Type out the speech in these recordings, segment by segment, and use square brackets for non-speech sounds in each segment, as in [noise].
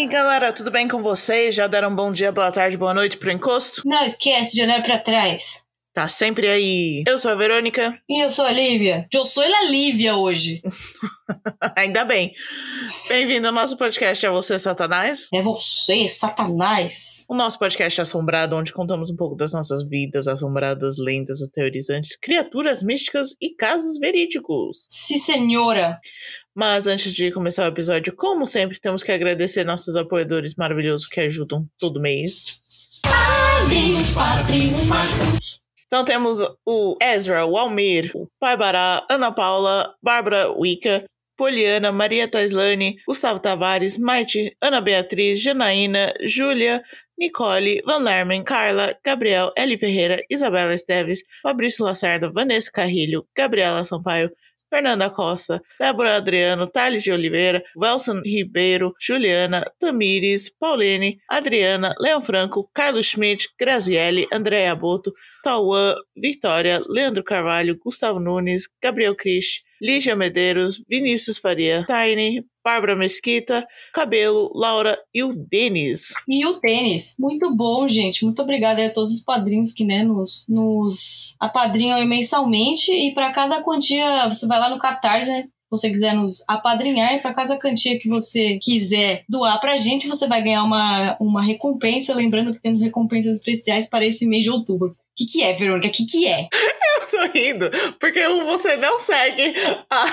E aí, galera, tudo bem com vocês? Já deram um bom dia, boa tarde, boa noite pro encosto? Não esquece de olhar pra trás. Tá sempre aí. Eu sou a Verônica. E eu sou a Lívia. Eu sou a Lívia hoje. [laughs] Ainda bem. Bem-vindo ao nosso podcast É Você, Satanás. É você, Satanás. O nosso podcast assombrado, onde contamos um pouco das nossas vidas assombradas, lendas, aterrorizantes, criaturas místicas e casos verídicos. Sim, senhora. Mas antes de começar o episódio, como sempre, temos que agradecer nossos apoiadores maravilhosos que ajudam todo mês. Padrinhos, padrinhos mágicos. Então temos o Ezra, o Almir, o Pai Bará, Ana Paula, Bárbara Wicca, Poliana, Maria Taislane, Gustavo Tavares, Maite, Ana Beatriz, Janaína, Júlia, Nicole, Van Lermen, Carla, Gabriel, Eli Ferreira, Isabela Esteves, Fabrício Lacerda, Vanessa Carrilho, Gabriela Sampaio, Fernanda Costa, Débora Adriano, Thales de Oliveira, Welson Ribeiro, Juliana, Tamires, Pauline, Adriana, Leão Franco, Carlos Schmidt, Graziele, Andréa Boto, Tauan, Vitória, Leandro Carvalho, Gustavo Nunes, Gabriel Christ, Lígia Medeiros, Vinícius Faria, Tiny, Bárbara Mesquita, Cabelo, Laura e o Denis. E o tênis. Muito bom, gente. Muito obrigada a todos os padrinhos que né, nos, nos apadrinham mensalmente. E para cada quantia, você vai lá no Catarse, né? Você quiser nos apadrinhar, e para cada quantia que você quiser doar pra gente, você vai ganhar uma, uma recompensa. Lembrando que temos recompensas especiais para esse mês de outubro. O que, que é, Verônica? O que, que é? Tô rindo, porque você não segue a,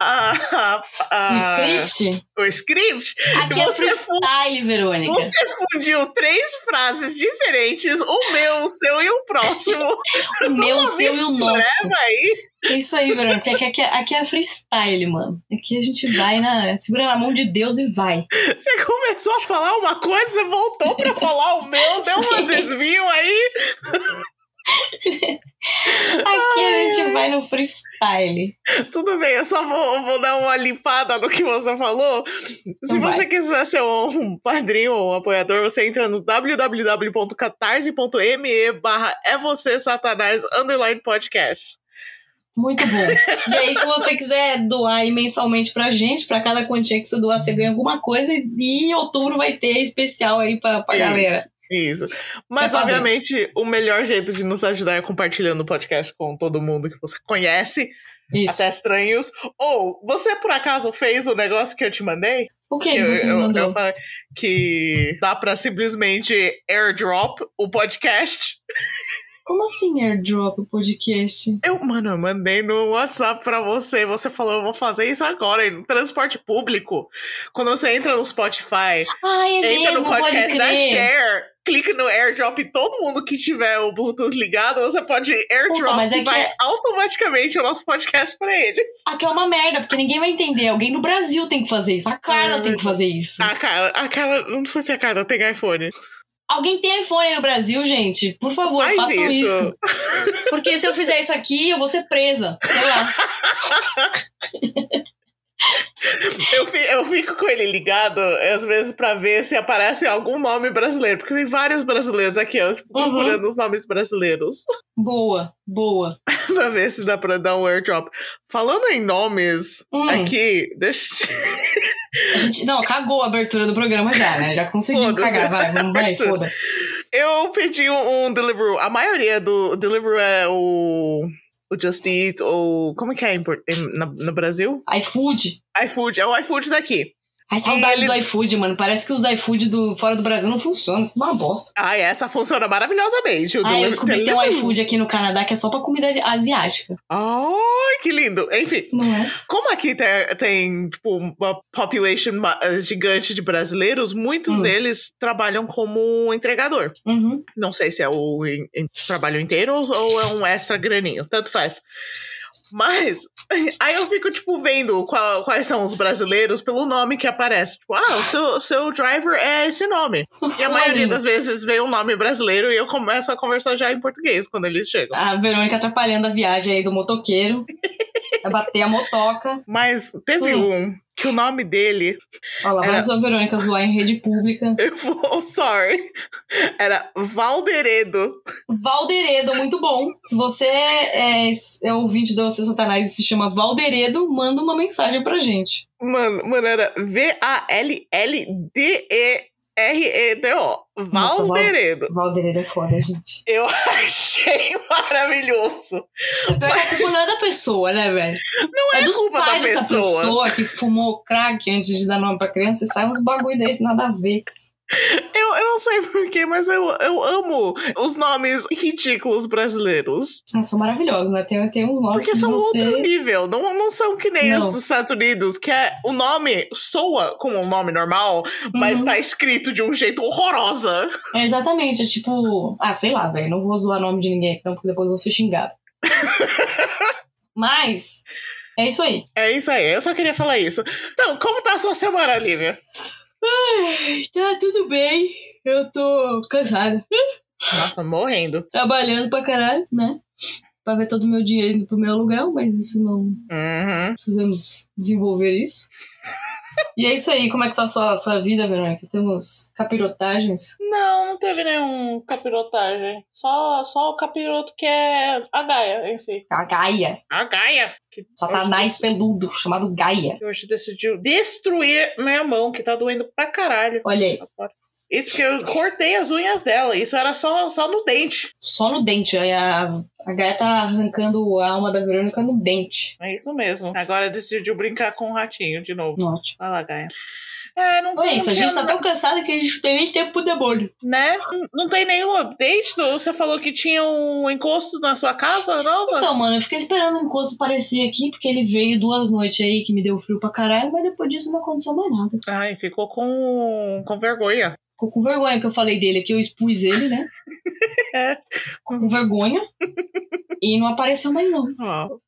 a, a, O script? o script. Aqui é você freestyle, Verônica. Você fundiu três frases diferentes, o meu, o seu e o próximo. [laughs] O meu, o seu e o nosso. Aí. É isso aí, Verônica. Aqui, aqui, aqui é freestyle, mano. Aqui a gente vai na. Segura na mão de Deus e vai. Você começou a falar uma coisa, você voltou pra [laughs] falar o meu, deu um desvio aí. Aqui a gente vai no freestyle. Tudo bem, eu só vou, vou dar uma limpada no que você falou. Se vai. você quiser ser um padrinho ou um apoiador, você entra no www.catarse.me barra é você satanás underline podcast. Muito bom. E aí, se você quiser doar mensalmente pra gente, pra cada quantia que você doar, você ganha alguma coisa. E em outubro vai ter especial aí pra, pra Isso. galera. Isso. Mas, É obviamente, o melhor jeito de nos ajudar é compartilhando o podcast com todo mundo que você conhece, Isso. até estranhos. Ou, você por acaso fez o negócio que eu te mandei? O que eu, você eu- mandou? eu falei que dá pra simplesmente airdrop o podcast. Como assim airdrop o podcast? Eu, mano, eu mandei no WhatsApp pra você. Você falou, eu vou fazer isso agora, no transporte público. Quando você entra no Spotify, Ah, é entra mesmo, no podcast da. Share, clica no airdrop e todo mundo que tiver o Bluetooth ligado, você pode airdrop Puta, mas é e vai é- automaticamente o nosso podcast pra eles. [laughs] Aqui é uma merda, porque ninguém vai entender. Alguém no Brasil tem que fazer isso. A Carla É tem que fazer isso. A cara, a cara, não sei se a cara tem iPhone. Alguém tem iPhone aí no Brasil, gente? Por favor, Faz façam isso. isso. Porque se eu fizer isso aqui, eu vou ser presa. Sei lá. [laughs] Eu, fi- eu fico com ele ligado, às vezes, pra ver se aparece algum nome brasileiro. Porque tem vários brasileiros aqui, ó, tipo, Uhum. procurando os nomes brasileiros. Boa, boa. [laughs] pra ver se dá pra dar um airdrop. Falando em nomes, Hum. aqui, deixa. A gente, não, cagou a abertura do programa já, né? Já conseguimos cagar. Vai, vamos, vai, foda-se. Eu pedi um, um Deliveroo. A maioria do Deliveroo é o. O Just Eat, ou. Como que é em, em- na- no Brasil? iFood. iFood. É o iFood daqui. Ai, saudades ele- do iFood, mano. Parece que os iFood do, fora do Brasil não funcionam. Uma bosta. Ah, essa funciona maravilhosamente. O Ah, eu descobri que tem um iFood aqui no Canadá que é só pra comida asiática. Ai, que lindo. Enfim, é? como aqui tem, tem tipo, uma population eh, gigante de brasileiros, muitos Hum. deles trabalham como entregador. Uhum. Não sei se é o trabalho inteiro ou, ou é um extra graninho, tanto faz. Mas [laughs] aí eu fico, tipo, vendo qual- quais são os brasileiros pelo nome que aparece. Tipo, ah, o seu, seu driver é esse nome. [laughs] E a maioria das vezes vem um nome brasileiro e eu começo a conversar já em português quando eles chegam. A Verônica atrapalhando a viagem aí do motoqueiro. Vai [laughs] bater a motoca. Mas teve Hum. um que o nome dele. Olha lá, Era- Verônica zoar em rede pública. [laughs] Eu vou, sorry. Era Valderedo. Valderedo, muito bom. Se você é, é ouvinte do Você Satanás e se chama Valderedo, manda uma mensagem pra gente. Mano, mano, era V-A-L-L-D-E-R-E-D-O. Nossa, Val- Valderedo. Valderedo é foda, gente. Eu [laughs] achei maravilhoso. Pior que a culpa não é da pessoa, né, velho? Não é, dos culpa da pais dessa pessoa. pessoa que fumou crack antes de dar nome pra criança e sai uns bagulho desse, nada a ver. Eu, eu não sei porquê, mas eu, eu amo os nomes ridículos brasileiros. Ah, são maravilhosos, né? Tem, tem uns nomes Porque que são você... outro nível. Não, não são que nem Não. os dos Estados Unidos, que é o nome soa como um nome normal, mas Uhum. tá escrito de um jeito horrorosa. É exatamente, é tipo... Ah, sei lá, velho, não vou zoar nome de ninguém aqui não, porque depois eu vou ser xingado. [laughs] Mas, é isso aí. É isso aí, eu só queria falar isso. Então, como tá a sua semana, Lívia? Tá tudo bem, eu tô cansada. Nossa, morrendo. Trabalhando pra caralho, né? Pra ver todo o meu dinheiro indo pro meu aluguel, mas isso não... Uhum. Precisamos desenvolver isso. E é isso aí, como é que tá a sua, a sua vida, Verônica? Temos capirotagens? Não, não teve nenhum capirotagem. Só, só o capiroto que é a Gaia em si. A Gaia. A Gaia? Que Satanás peludo, chamado Gaia. que hoje decidiu destruir minha mão, que tá doendo pra caralho. Olha aí, Isso porque eu cortei as unhas dela. Isso era só, só no dente. só no dente. A, a Gaia tá arrancando a alma da Verônica no dente. É isso mesmo. Agora decidiu brincar com o ratinho de novo. Ótimo. Vai lá, Gaia. É, não Olha tem, isso, a gente tá tão cansada que a gente não tem nem tempo pro demônio. né? Não- tem nenhum update? Você falou que tinha um encosto na sua casa nova? Então, mano, eu fiquei esperando o encosto aparecer aqui, porque ele veio duas noites aí que me deu frio pra caralho, mas depois disso não aconteceu mais nada. Ai, ficou com, com vergonha. Ficou com vergonha que eu falei dele aqui, eu expus ele, né? [laughs] É. Ficou com vergonha. e não apareceu mais, não.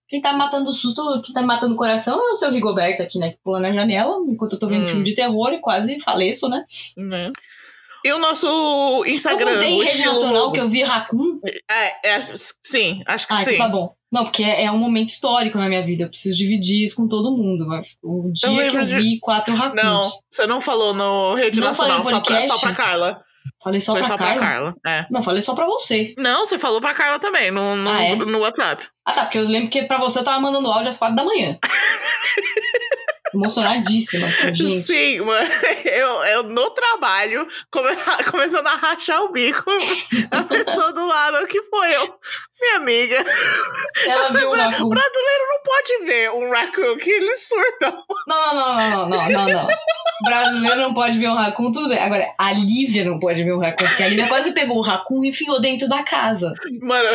Quem tá matando o susto, quem tá matando o coração é o seu Rigoberto aqui, né? Que pula na janela, enquanto eu tô vendo Hum. filme de terror e quase faleço, né? né? E o nosso Eu Instagram, contei em o rede nacional que eu vi Raccoon. É, é, sim, acho que Ah, sim. então tá bom. Não, porque é, é um momento histórico na minha vida. Eu preciso dividir isso com todo mundo. O dia que lembro eu de- vi quatro Raccoons. Não, você não falou no Rede Não falei Nacional, só pra, só pra Carla. Falei só Foi pra só Carla. pra Carla. É. Não, falei só pra você. Não, você falou pra Carla também, no, no, Ah, é? no WhatsApp. Ah, tá, porque eu lembro que pra você eu tava mandando áudio às quatro da manhã. [laughs] Emocionadíssima, assim, gente. Sim, mano. [laughs] Eu, eu no trabalho, come- [laughs] começando a rachar o bico. A [laughs] pessoa do lado, que foi eu. Minha amiga. Ela viu o Raccoon. Brasileiro não pode ver um raccoon que eles surtam. Não, não, não, não, não, não, não. Brasileiro não pode ver um raccoon, tudo bem. Agora, a Lívia não pode ver um raccoon, porque a Lívia quase pegou o raccoon e enfiou dentro da casa. Mano.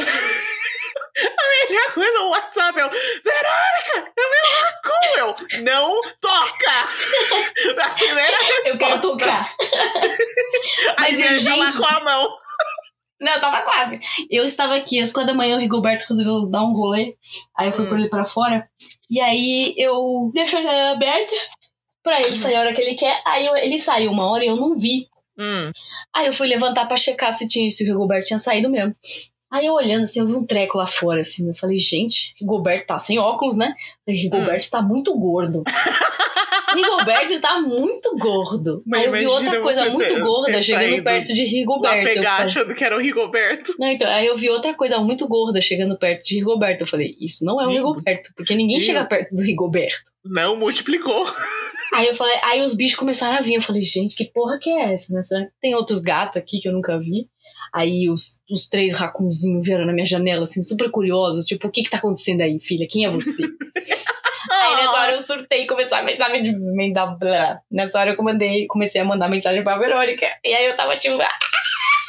A melhor coisa no WhatsApp é o Verônica, eu um raccoon. Eu, não toca. A primeira resposta. Eu quero tocar. Mas, você lá gente- com a mão. Não, eu tava quase. Eu estava aqui, às quatro da manhã, o Rigoberto resolveu dar um rolê. Aí eu fui Hum. por ele pra fora. E aí eu deixei a janela aberta pra ele sair a hora que ele quer. Aí eu- ele saiu uma hora e eu não vi. Hum. Aí eu fui levantar pra checar se, tinha, se o Rigoberto tinha saído mesmo. Aí eu olhando assim, eu vi um treco lá fora, assim. Eu falei, gente, Rigoberto tá sem óculos, né? Eu falei, Rigoberto está muito gordo. [laughs] Rigoberto está muito gordo. Aí eu vi outra coisa muito gorda chegando perto de Lá Rigoberto. Eu pegar falei, achando que era o Rigoberto. não, então, aí eu vi outra coisa muito gorda chegando perto de Rigoberto. Eu falei, isso não é o. Rigoberto, porque ninguém chega perto do Rigoberto. Não multiplicou. Aí eu falei, aí os bichos começaram a vir. Eu falei, gente, que porra que é essa? Né? Será que tem outros gatos aqui que eu nunca vi? Aí os, os três racunzinhos vieram na minha janela, assim, super curiosos. Tipo, o que que tá acontecendo aí, filha? Quem é você? [laughs] Aí nessa hora eu surtei e comecei a mensagem de mandar. blá. Nessa hora eu comandei, comecei a mandar mensagem pra Verônica. E aí eu tava tipo. "Ah!"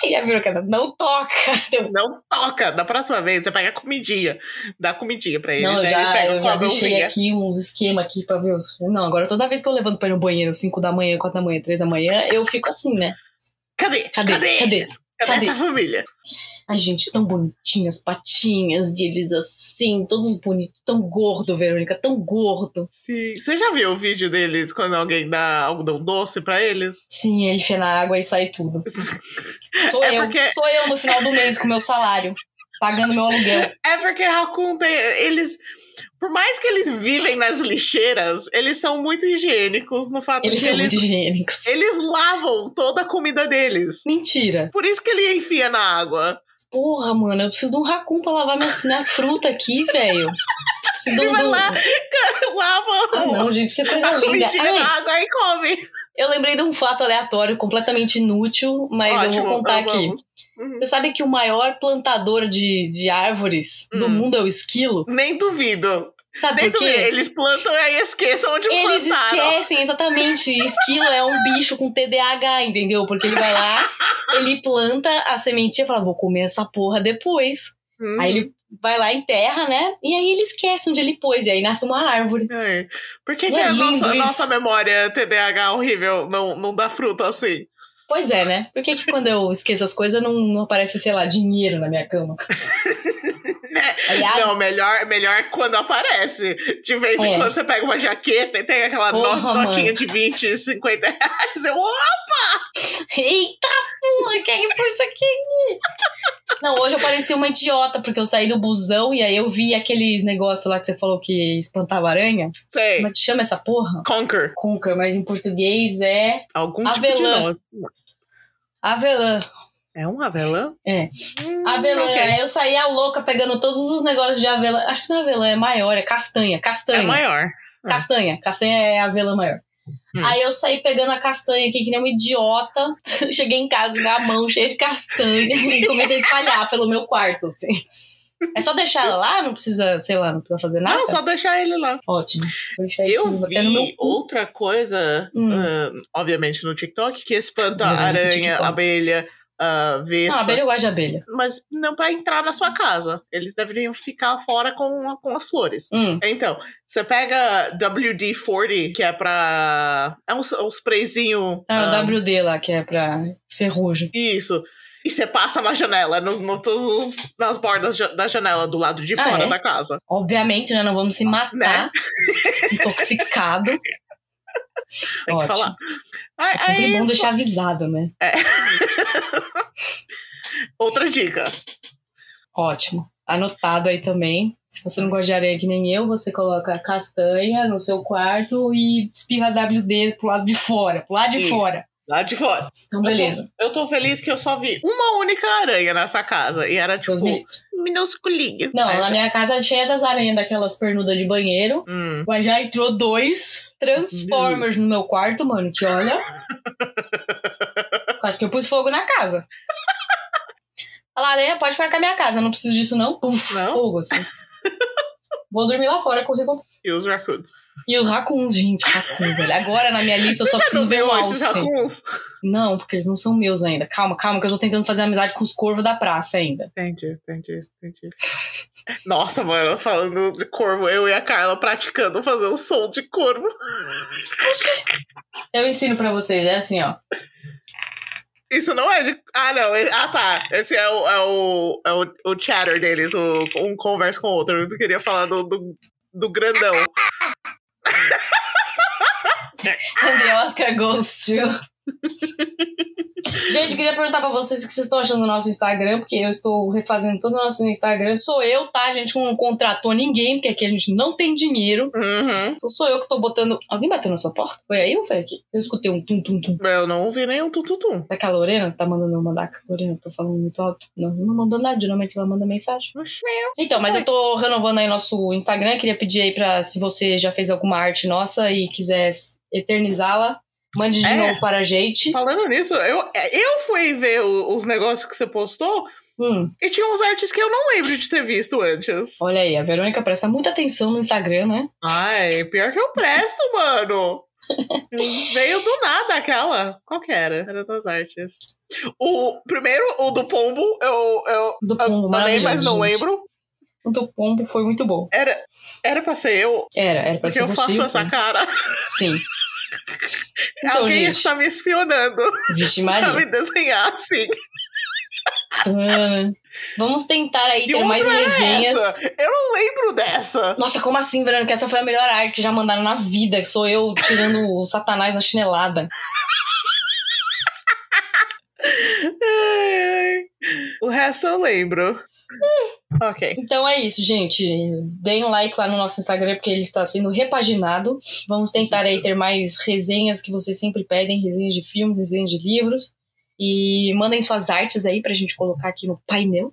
E a Verônica, não toca. [laughs] Eu, Não toca. Da próxima vez, você pega comidinha. Dá comidinha pra ele. Não, né? já, ele pega eu já deixei aqui uns esquemas aqui pra ver os. Não, agora toda vez que eu levanto pra ir no banheiro, 5 da manhã, 4 da manhã, 3 da manhã, eu fico assim, né? Cadê? Cadê? Cadê? Cadê? Eles? Cadê, Cadê? essa família? Ai, gente, tão bonitinhas, patinhas deles assim, todos bonitos, tão gordo, Verônica, tão gordo. Sim. Você já viu o vídeo deles quando alguém dá algodão doce pra eles? Sim, ele enfia na água e sai tudo. [laughs] Sou É eu, porque- sou eu no final do mês com meu salário. Pagando meu aluguel. É porque Raccoon tem. Eles. Por mais que eles vivem nas lixeiras, eles são muito higiênicos no fato Eles de que são eles. muito higiênicos. Eles lavam toda a comida deles. Mentira. Por isso que ele enfia na água. Porra, mano, eu preciso de um racun pra lavar minhas, minhas frutas aqui, velho. Preciso de Ele um- vai de um- lá, [laughs] lava Ah, não, gente, que coisa a linda. Ai, na água e come. eu lembrei de um fato aleatório, completamente inútil, mas eu Ótimo, vou contar então aqui. vamos. Uhum. Você sabe que o maior plantador de, de árvores do Hum. mundo é o esquilo? Nem duvido. Sabe Nem por duvido. quê? Eles plantam e aí esqueçam onde Eles plantaram. esquecem, exatamente. Esquilo é um bicho com TDAH, entendeu? Porque ele vai lá, ele planta a sementinha e fala, vou comer essa porra depois. Hum. Aí ele vai lá, enterra, né? E aí ele esquece onde ele pôs, e aí nasce uma árvore. É. Por que, que é a nossa, nossa memória TDAH horrível não, não dá fruta assim? Pois é, né? Por que, que quando eu esqueço as coisas não, não aparece, sei lá, dinheiro na minha cama? [laughs] Aliás, Não, melhor, melhor quando aparece. De vez em É. quando você pega uma jaqueta e tem aquela Porra, notinha mano. de 20, 50 reais. Eu, Eita porra, que que foi isso aqui? Não, hoje eu parecia uma idiota, porque eu saí do busão e aí eu vi aqueles negócios lá que você falou que espantava aranha. sei. Como é que chama essa porra? Conquer. Conker, mas em português é Algum Avelã. tipo de noz. Avelã. É um avelã? É. Hum, Avelã. ok. Aí eu saía louca pegando todos os negócios de avelã. Acho que não é avelã, é maior, é castanha. Castanha. É maior. Castanha. Castanha é avelã maior. Hum. Aí eu saí pegando a castanha aqui, que nem uma idiota. [laughs] Cheguei em casa com a mão cheia de castanha e comecei a espalhar pelo meu quarto, assim. É só deixar ela lá? Não precisa, sei lá, não precisa fazer nada? Não, só deixar ele lá. Ótimo. Eu isso meu vi outra coisa, Hum. ah, obviamente no TikTok, que espanta no aranha, abelha, Não, vespa. abelha eu gosto de abelha. Mas não para entrar na sua casa. Eles deveriam ficar fora com, com as flores. Hum, Então, você pega WD-40, que é pra. É um, um sprayzinho. é o ah, WD lá, que é pra ferrugem. Isso. E você passa na janela, no, no, todos os- nas bordas da janela, do lado de Ah, fora é? da casa. Obviamente, né? Não vamos se matar. Né? [laughs] Intoxicado. Tem que falar. Aí, É sempre aí, bom deixar avisado, né? [laughs] outra dica. Ótimo. Anotado aí também. Se você não gosta de areia que nem eu, você coloca castanha no seu quarto e espirra WD pro lado de fora. Pro lado de Isso. fora. Lá de fora. Então, beleza. Eu tô feliz que eu só vi uma única aranha nessa casa. E era tipo, minúsculinha. Não, na já- minha casa é cheia das aranhas daquelas pernudas de banheiro. Hum. Mas já entrou dois Transformers no meu quarto, mano, que olha. [laughs] Quase que eu pus fogo na casa. Fala, aranha, pode ficar com a minha casa, não preciso disso não. Puf, Não? fogo, assim. [laughs] Vou dormir lá fora, correr com... E os raccoons. E os racuns, gente, racun, velho. Agora na minha [laughs] lista eu só preciso ver um alce. raccoons? Não, porque eles não são meus ainda. Calma, calma, que eu tô tentando fazer amizade com os corvos da praça ainda. Entendi, entendi, entendi. Nossa, mano, falando de corvo, eu e a Carla praticando fazer o som de corvo. Eu ensino pra vocês, é assim, ó. Isso não é de. Ah, não. e- Ah, tá. Esse é o, é o, é o, o chatter deles, o, um conversa com o outro. Eu queria falar do, do, do grandão. [laughs] And the Oscar goes to... Gente, queria perguntar pra vocês o que vocês estão achando do nosso Instagram, porque eu estou refazendo todo o nosso Instagram. Sou eu, tá? A gente não contratou ninguém, porque aqui a gente não tem dinheiro. Uhum. Então sou eu que tô botando. Alguém bateu na sua porta? Foi aí ou foi aqui? Eu escutei um tum-tum-tum. Eu não ouvi nenhum tututum. Será que a Lorena tá mandando eu mandar? Lorena, tô falando muito alto. Não, não mandou nada. Geralmente ela manda mensagem. Então, mas eu tô renovando aí nosso Instagram. Queria pedir aí pra, se você já fez alguma arte nossa e quiser eternizá-la, mande de É. novo para a gente. Falando nisso, eu, eu fui ver o- os negócios que você postou Hum, e tinha uns artes que eu não lembro de ter visto antes. olha aí, a Verônica presta muita atenção no Instagram, né? Ai, pior que eu presto, mano. [laughs] Veio do nada aquela. Qual que era? Era das artes. O primeiro, o do pombo, eu, eu Do pombo, amei, mas não gente. lembro. O do pombo foi muito bom. Era, era pra ser eu, Era, era pra porque ser eu você. faço o essa pombo. cara. Sim. [laughs] Então, Alguém gente, está me espionando vixe [laughs] Maria. me desenhar assim. Tã. Vamos tentar aí ter mais era resenhas. essa. Eu não lembro dessa. Nossa, como assim, Verônica? Essa foi a melhor arte que já mandaram na vida. Que sou eu tirando o satanás na chinelada. [laughs] O resto eu lembro. Ok. Então é isso, gente. Deem um like lá no nosso Instagram, porque ele está sendo repaginado. Vamos tentar aí ter mais resenhas que vocês sempre pedem, resenhas de filmes, resenhas de livros. E mandem suas artes aí pra gente colocar aqui no painel.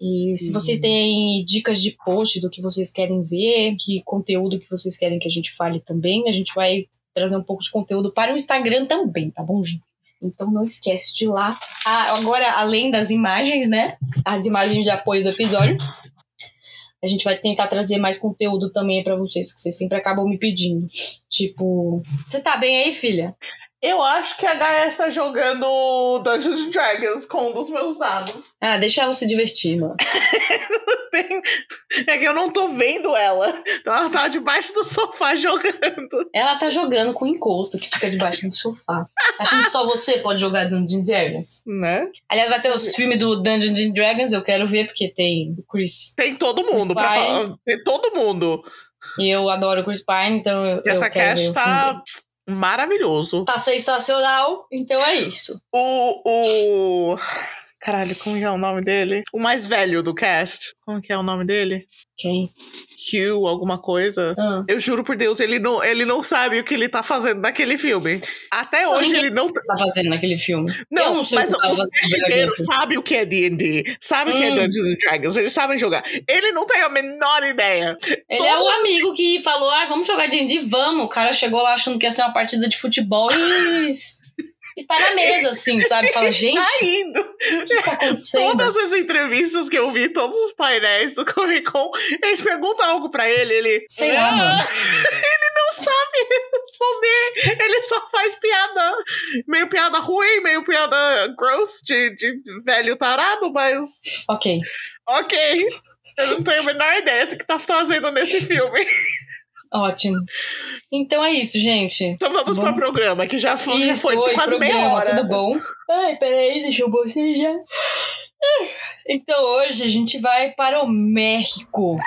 E se vocês têm dicas de post do que vocês querem ver, que conteúdo que vocês querem que a gente fale também, a gente vai trazer um pouco de conteúdo para o Instagram também, tá bom, gente? Então não esquece de ir lá. Ah, agora, além das imagens, né? As imagens de apoio do episódio. A gente vai tentar trazer mais conteúdo também para vocês, que vocês sempre acabam me pedindo. Tipo, você tá bem aí, filha? Eu acho que a Gaia está jogando Dungeons and Dragons com um dos meus dados. Ah, deixa ela se divertir, mano. [laughs] É que eu não tô vendo ela. Então ela tá debaixo do sofá jogando. Ela tá jogando com encosto que fica debaixo do sofá. Achando que só você pode jogar Dungeons and Dragons. Né? Aliás, vai ser os filmes do Dungeons and Dragons, eu quero ver, porque tem o Chris. Tem todo mundo pra falar. Tem todo mundo. E eu adoro o Chris Pine, então eu, E essa eu quero ver cast o filme tá maravilhoso. Tá sensacional, então é isso. O. o... Caralho, como que é o nome dele? O mais velho do cast. Como que é o nome dele? Quem? Hugh, alguma coisa. Ah. Eu juro por Deus, ele não, ele não sabe o que ele tá fazendo naquele filme. Até hoje ninguém- ele não. Tá fazendo naquele filme. Não, não mas o cast inteiro sabe o que é D&D, sabe o que é Hum. Dungeons and Dragons, eles sabem jogar. Ele não tem a menor ideia. Ele é todo- o amigo que falou, ah, vamos jogar D&D, vamos. O cara chegou lá achando que ia ser uma partida de futebol e... e tá na mesa, assim, sabe? Fala, [laughs] gente, Tá indo. o que tá acontecendo? Todas as entrevistas que eu vi, todos os painéis do Comic Con, eles perguntam algo pra ele, ele. Sei lá, "Ah", mano. Ele não sabe responder. Ele só faz piada. Meio piada ruim, meio piada gross de, de velho tarado, mas. Ok. Ok. Eu não tenho a menor ideia do que tá fazendo nesse filme. Ótimo. Então é isso, gente. Então vamos Vamos. pro programa, que já foi, já Isso, foi oi, quase meia programa, hora. tudo bom? Ai, peraí, deixa eu bocejar. Então hoje a gente vai para o México.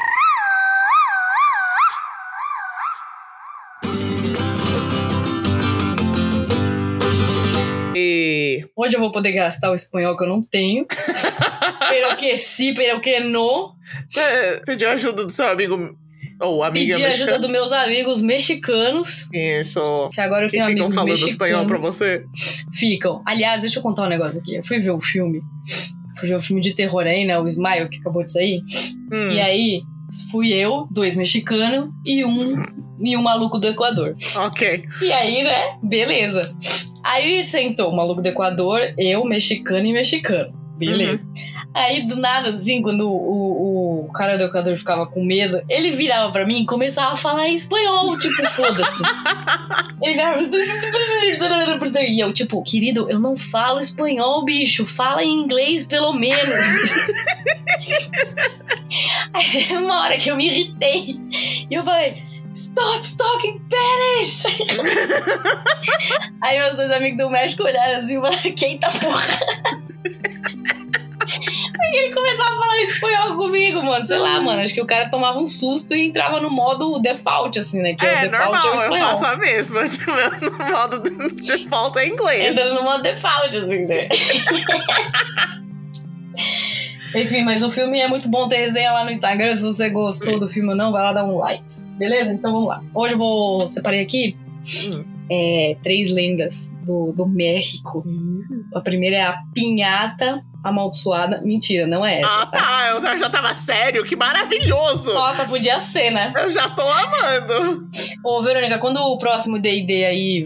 E. Hoje eu vou poder gastar o espanhol que eu não tenho. [laughs] pero que sí, pero que. Você pediu ajuda do seu amigo ou amiga Pedi ajuda mexicana? dos meus amigos mexicanos. Isso. Que agora eu Que tenho ficam amigos falando mexicanos. espanhol pra você. Ficam. Aliás, deixa eu contar um negócio aqui. Eu fui ver o filme. Fui ver o filme de terror aí, né? O Smile, que acabou de sair. Hum, E aí, fui eu, dois mexicanos e um, e um maluco do Equador. Ok. E aí, né? Beleza. Aí sentou o maluco do Equador, eu, mexicano e mexicano. Beleza. Aí, do nada, assim, quando o, o, o cara do Equador ficava com medo, ele virava pra mim e começava a falar em espanhol, tipo, foda-se. [laughs] Ele virava... [laughs] E eu, tipo, querido, eu não falo espanhol, bicho. Fala em inglês, pelo menos. [laughs] Aí teve uma hora que eu me irritei. E eu falei, stop talking Spanish! Aí meus dois amigos do México olharam assim e falaram, quem tá porra? Aí ele começava a falar espanhol comigo, mano. Sei lá, mano. Acho que o cara tomava um susto e entrava no modo default, assim, né? Que é, É, default é normal, eu faço a mesma. [laughs] No modo de default é inglês. Entra no modo default, assim, né? [laughs] Enfim, mas o filme é muito bom ter resenha lá no Instagram. Se você gostou do filme ou não, vai lá dar um like. Beleza? Então vamos lá. Hoje eu vou. Separei aqui Hum. é, três lendas do, do México. A primeira é a Pinhata Amaldiçoada. Mentira, não é essa. Ah, tá. Eu já tava sério. Que maravilhoso. Nossa, podia ser, né? Eu já tô amando. Ô, Verônica, quando o próximo D&D aí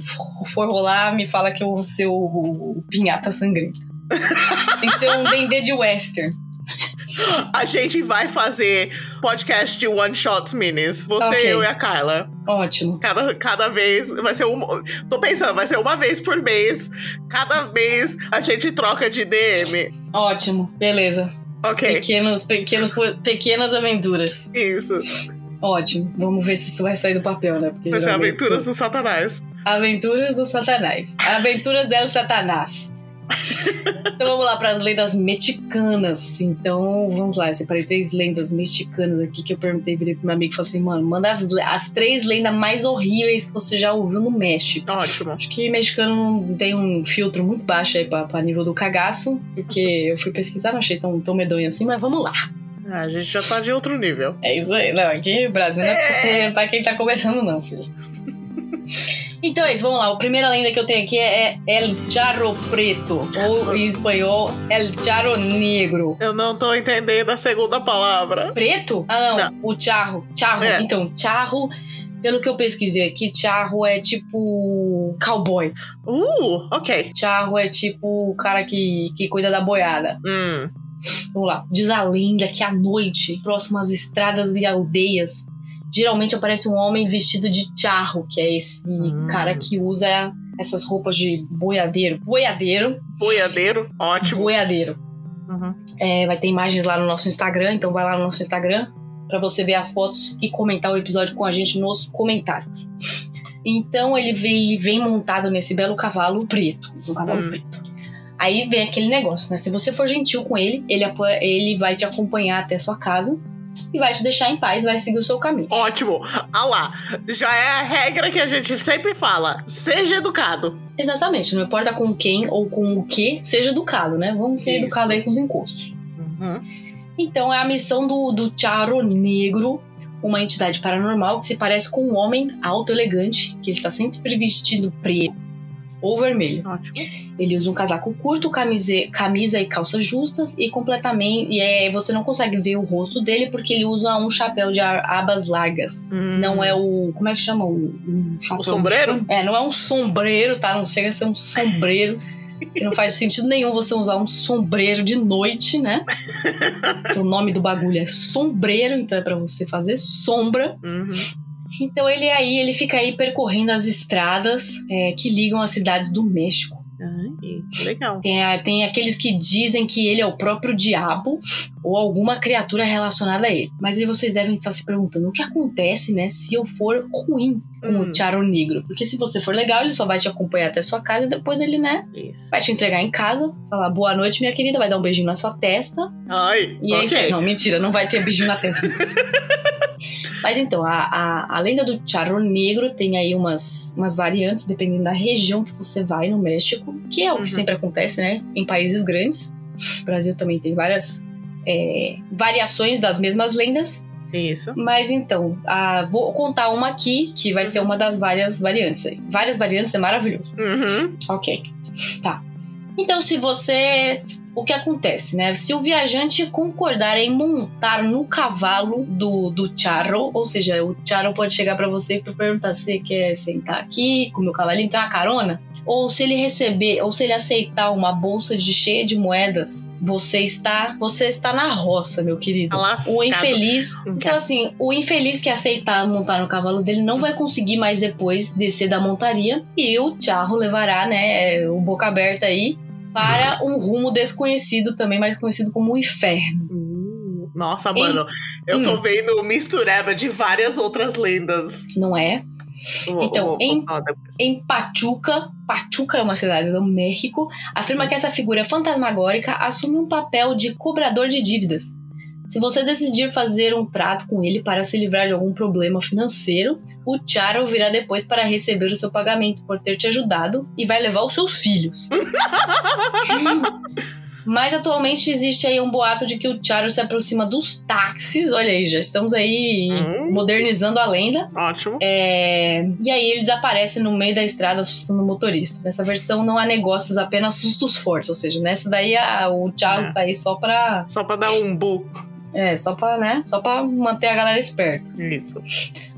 for rolar, me fala que eu vou ser o, o, o Pinhata Sangrenta. Tem que ser um D&D de western. A gente vai fazer podcast de one shots minis. Você, Ok. eu e a Carla. Ótimo. Cada, cada vez vai ser uma. Tô pensando, vai ser uma vez por mês. Cada mês a gente troca de DM. Ótimo. Beleza. Ok. Pequenos, pequenos, pequenas aventuras. Isso. Ótimo. Vamos ver se isso vai sair do papel, né? Porque Vai ser Aventuras do Satanás. Aventuras do Satanás. Aventuras del Satanás. Então vamos lá para as lendas mexicanas. Então vamos lá, eu separei três lendas mexicanas aqui que eu perguntei virei pro meu amigo e falei assim: mano, manda as, as três lendas mais horríveis que você já ouviu no México. Ótimo. Acho que mexicano tem um filtro muito baixo aí pra, pra nível do cagaço, porque [laughs] eu fui pesquisar, não achei tão, tão medonho assim, mas vamos lá. Ah, a gente já tá de outro nível. É isso aí. Não, aqui no Brasil não é pra quem tá começando, não, filho. [laughs] Então é isso, vamos lá. A primeira lenda que eu tenho aqui é El Charro Preto, ou em espanhol, El Charro Negro. Eu não tô entendendo a segunda palavra. Preto? Ah, não, não. o charro. Charro. É. Então, charro, pelo que eu pesquisei aqui, charro é tipo cowboy. Uh, ok. Charro é tipo o cara que, que cuida da boiada. Hum. Vamos lá. Diz a lenda que à noite, próximo às estradas e aldeias, geralmente aparece um homem vestido de charro, que é esse hum. cara que usa essas roupas de boiadeiro. Boiadeiro. Boiadeiro, ótimo. Boiadeiro. Uhum. É, vai ter imagens lá no nosso Instagram, então vai lá no nosso Instagram para você ver as fotos e comentar o episódio com a gente nos comentários. Então ele vem, ele vem montado nesse belo cavalo preto, um cavalo hum. preto. Aí vem aquele negócio, né? Se você for gentil com ele, ele, ele vai te acompanhar até a sua casa e vai te deixar em paz, vai seguir o seu caminho. Ótimo. Ah lá, já é a regra que a gente sempre fala. Seja educado. Exatamente. Não importa com quem ou com o que, seja educado, né? Vamos ser Isso. educados aí com os encostos. Uhum. Então é a missão do, do Charo Negro, uma entidade paranormal que se parece com um homem alto elegante, que ele está sempre vestido preto ou vermelho. Ótimo. Ele usa um casaco curto, camisa, camisa e calças justas e completamente. E é, você não consegue ver o rosto dele porque ele usa um chapéu de abas largas. Hum. Não é o. Como é que chama? O, um chapéu, o sombreiro? É, não é um sombreiro, tá? Não chega a ser um sombreiro. que não faz sentido nenhum você usar um sombreiro de noite, né? [laughs] o nome do bagulho é sombreiro, então é para você fazer sombra. Uhum. Então ele aí, ele fica aí percorrendo as estradas é, que ligam as cidades do México. Ah, legal. Tem, tem aqueles que dizem que ele é o próprio diabo ou alguma criatura relacionada a ele. Mas aí vocês devem estar se perguntando o que acontece, né, se eu for ruim com hum. o Charo Negro. Porque se você for legal, ele só vai te acompanhar até sua casa e depois ele, né, isso. vai te entregar em casa, falar boa noite, minha querida, vai dar um beijinho na sua testa. Ai, e é isso aí. Não, mentira, não vai ter beijinho na testa. [laughs] Mas então, a, a, a lenda do charro negro tem aí umas, umas variantes, dependendo da região que você vai no México, que é o que uhum. sempre acontece, né? Em países grandes. O Brasil também tem várias é, variações das mesmas lendas. Isso. Mas então, a, vou contar uma aqui, que vai uhum. ser uma das várias variantes. Várias variantes é maravilhoso. Uhum. Ok. Tá. Então, se você o que acontece, né? Se o viajante concordar em montar no cavalo do, do charro, ou seja, o charro pode chegar para você e perguntar se você quer sentar aqui com o meu cavalinho, quer uma carona? Ou se ele receber, ou se ele aceitar uma bolsa de cheia de moedas, você está, você está na roça, meu querido. Lascado. O infeliz, então assim, o infeliz que aceitar montar no cavalo dele não vai conseguir mais depois descer da montaria e o charro levará, né, o boca aberta aí para um rumo desconhecido também, mais conhecido como o inferno. Uh, nossa, mano, eu tô hum. vendo mistureba de várias outras lendas. Não é? Então, em, em Pachuca, Pachuca é uma cidade do México, afirma que essa figura fantasmagórica assume um papel de cobrador de dívidas se você decidir fazer um trato com ele para se livrar de algum problema financeiro, o Charo virá depois para receber o seu pagamento por ter te ajudado e vai levar os seus filhos. [laughs] [laughs] Mas atualmente existe aí um boato de que o Charo se aproxima dos táxis. Olha aí, já estamos aí hum. modernizando a lenda. Ótimo. É... E aí ele desaparece no meio da estrada assustando o motorista. Nessa versão não há negócios, apenas sustos fortes. Ou seja, nessa daí a... o Charo é. tá aí só pra. Só pra dar um bu. É, só pra, né? Só pra manter a galera esperta. Isso.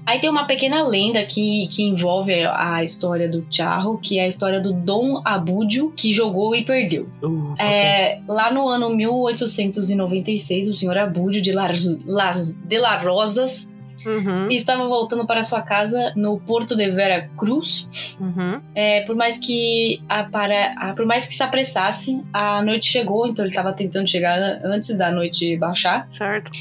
Aí tem uma pequena lenda que, que envolve a história do Charro, que é a história do Dom Abúdio, que jogou e perdeu. Uh, é, Lá no ano 1896, o senhor Abúdio de, Las, Las, de La Rosas Uhum. E estava voltando para sua casa no porto de Vera Cruz. Uhum. É, por mais que a, para, a, por mais que se apressasse, a noite chegou, então ele estava tentando chegar antes da noite baixar. Certo.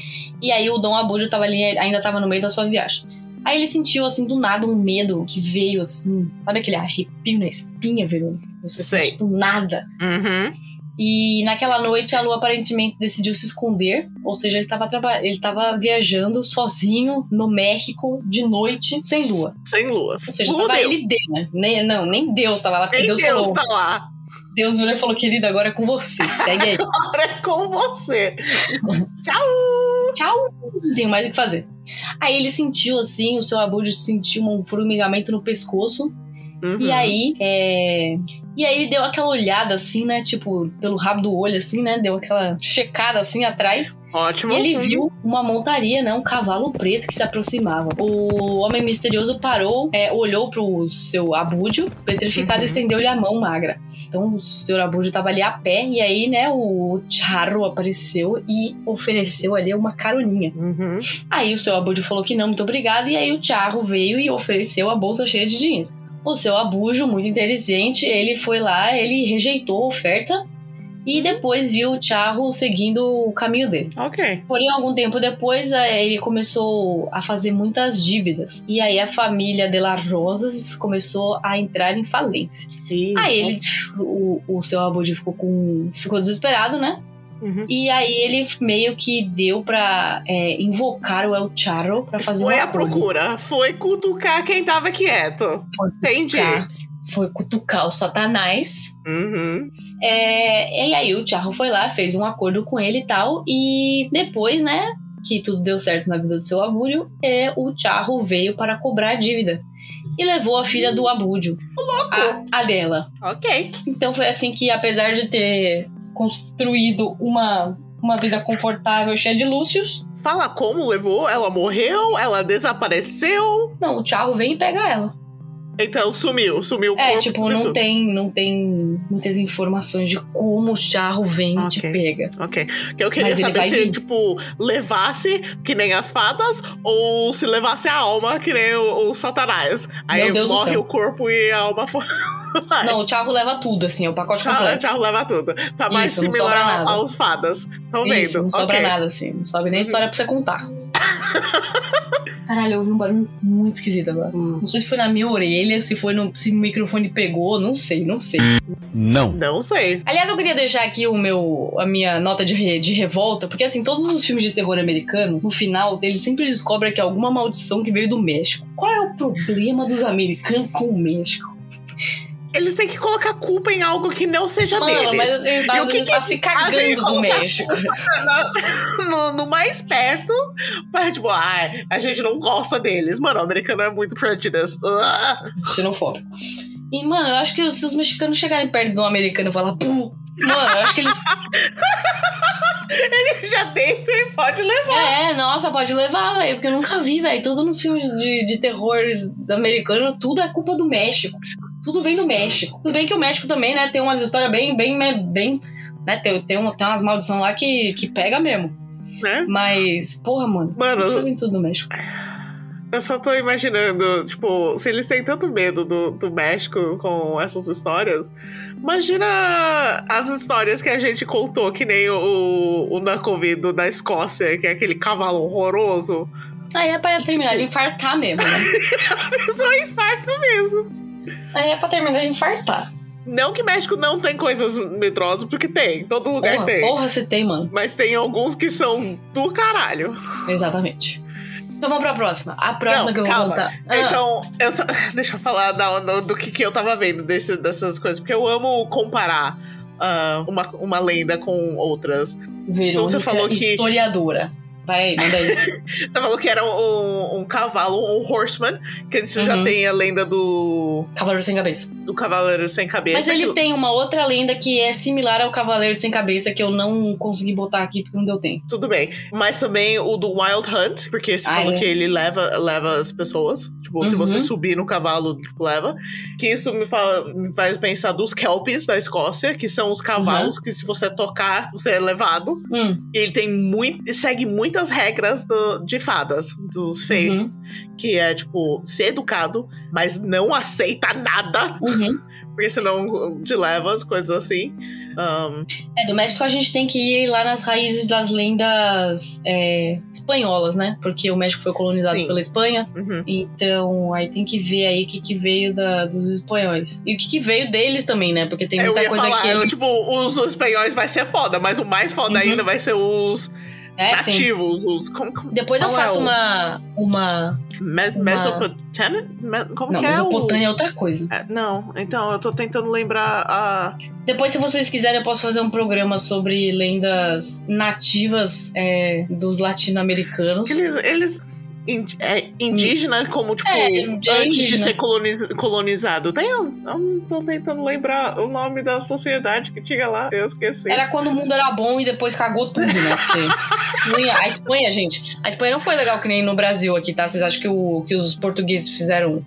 E aí o Dom Abujo tava ali, ainda estava no meio da sua viagem. Aí ele sentiu, assim, do nada, um medo que veio, assim, sabe aquele arrepio na espinha, Verônica? Você Sei. sente do nada. Uhum. E naquela noite a Lu aparentemente decidiu se esconder, ou seja, ele tava, traba- ele tava viajando sozinho no México de noite, sem lua. Sem lua. Ou seja, tava ele Deus, né? Nem, não, nem Deus tava lá, porque Nem Deus, Deus, falou. tá lá. Deus virou e falou, querido, agora é com você, segue aí. [laughs] Agora é com você. [laughs] Tchau. Tchau, não tenho mais o que fazer. Aí ele sentiu assim, o seu abude sentiu um formigamento no pescoço. Uhum. E aí, é... E aí ele deu aquela olhada assim, né? Tipo, pelo rabo do olho, assim, né? Deu aquela checada assim atrás. Ótimo. E ele viu uma montaria, né? Um cavalo preto que se aproximava. O homem misterioso parou, é, olhou pro seu abúdio, petrificado, Uhum. e estendeu-lhe a mão magra. Então o seu abúdio tava ali a pé, e aí, né, o Charro apareceu e ofereceu ali uma caroninha. Uhum. Aí o seu abúdio falou que não, muito obrigado, e aí o Charro veio e ofereceu a bolsa cheia de dinheiro. O seu abujo, muito inteligente, ele foi lá, ele rejeitou a oferta e depois viu o Charro seguindo o caminho dele. Ok. Porém, algum tempo depois, eh, ele começou a fazer muitas dívidas. E aí a família de las Rosas começou a entrar em falência. Aí ele, o, o seu abude ficou com, ficou desesperado, né? Uhum. E aí ele meio que deu pra é, invocar o El Charro pra fazer Foi um acordo. procura. Foi cutucar quem tava quieto. Foi Entendi. cutucar. Foi cutucar o Satanás. Uhum. É, e aí o Charro foi lá, fez um acordo com ele e tal. E depois, né, que tudo deu certo na vida do seu Abúdio, é, o Charro veio para cobrar a dívida. E levou a filha do Abúdio. A, a dela. Ok. Então foi assim que, apesar de ter construído uma, uma vida confortável, cheia de lúcios, Fala como levou? Ela morreu? Ela desapareceu? não, o Charro vem e pega ela. Então sumiu. Sumiu o É, tipo, não tudo. tem, não tem muitas informações de como o Charro vem e te pega. Ok. Que eu queria Mas saber se, vir. tipo, levasse que nem as fadas ou se levasse a alma que nem o, o Satanás. Aí morre o corpo e a alma [laughs] foi. Não, o Charro leva tudo, assim, é o pacote Tchau, completo. tchau, leva tudo. Tá mais Isso, similar aos fadas. Tão Isso, vendo? não sobra nada, assim. Não sobe nem Uhum. história pra você contar. [laughs] Caralho, eu ouvi um barulho muito esquisito agora. Hum. Não sei se foi na minha orelha, se foi no. se o microfone pegou, não sei, não sei. Não. Não sei. Aliás, eu queria deixar aqui o meu, a minha nota de, re- de revolta, porque assim, todos os filmes de terror americano, no final, eles sempre descobrem que é alguma maldição que veio do México. Qual é o problema dos americanos com o México? Eles têm que colocar culpa em algo que não seja Mano, deles. mas assim, E o que eles que tá se cagando do México. no, no mais perto, mas tipo, ai, a gente não gosta deles. Mano, o americano é muito prejudice. Ah. Xenofóbico. E, mano, eu acho que se os mexicanos chegarem perto de um americano e falar, puh, mano, eu acho que eles. [laughs] Já deita e pode levar. É, nossa, pode levar, velho, porque eu nunca vi, velho. Tudo nos filmes de, de terror americano, tudo é culpa do México. Tudo vem do México. Tudo bem que o México também, né, tem umas histórias bem, bem, bem. Né, tem, tem, um, tem umas maldições lá que, que pega mesmo. Né? Mas, porra, mano. Mano, Isso vem tudo do México. eu só tô imaginando, tipo, se eles têm tanto medo do, do México com essas histórias, imagina as histórias que a gente contou, que nem o, o Nakovi do da Escócia, que é aquele cavalo horroroso. Aí é pra terminar de infartar mesmo, né? [laughs] Só infarto mesmo. Aí é pra terminar de infartar. Não que México não tem coisas medrosas, porque tem, todo lugar Porra, tem. porra, você tem, mano. Mas tem alguns que são do caralho. Exatamente. Então vamos pra próxima. A próxima Não, que eu vou calma. contar. Ah, Então, eu só- [laughs] deixa eu falar da- do, do que, que eu tava vendo desse- dessas coisas, porque eu amo comparar ah, uma, uma lenda com outras. Verônica, então você falou que- historiadora. Vai, manda aí. [laughs] Você falou que era um, um cavalo, um horseman, que a gente já Uhum. tem a lenda do, Cavaleiro Sem Cabeça. do cavaleiro sem cabeça. Mas eles têm uma outra lenda que é similar ao Cavaleiro Sem Cabeça que eu não consegui botar aqui porque não deu tempo. Tudo bem. Mas também o do Wild Hunt, porque você Ah, falou é? que ele leva, leva as pessoas. Tipo, se Uhum. você subir no cavalo, tipo, leva. Que isso me, fala- me faz pensar dos Kelpies da Escócia, que são os cavalos que se você tocar, você é levado. Hum, E ele tem muito. segue muitas regras do- de fadas, dos fei. uhum, Que é, tipo, ser educado, mas não aceita nada, uhum. [laughs] porque senão te leva as coisas assim. Um, É, do México a gente tem que ir lá nas raízes das lendas é, espanholas, né? Porque o México foi colonizado Sim. pela Espanha. uhum. Então, aí tem que ver aí o que, que veio da- dos espanhóis. E o que, que veio deles também, né? Porque tem Eu muita ia coisa falar, que. eu, tipo, os espanhóis vai ser foda, mas o mais foda Uhum. ainda vai ser os é, sim. nativos, os. Como, como, Depois eu é faço o- uma. uma... Me, Uma- Mesopotâmia? Me- Como Não, que é Mesopotâmia o. é outra coisa. É, não, então eu tô tentando lembrar a. Depois, se vocês quiserem, eu posso fazer um programa sobre lendas nativas é, dos latino-americanos. Eles. eles é, indígena, como, tipo, É, é antes de ser coloniz- colonizado. Tem. Eu não tô tentando lembrar o nome da sociedade que tinha lá. Eu esqueci. Era quando o mundo era bom e depois cagou tudo, né? Porque [laughs] a Espanha, gente, a Espanha não foi legal que nem no Brasil aqui, tá? Vocês acham que, o, que os portugueses fizeram,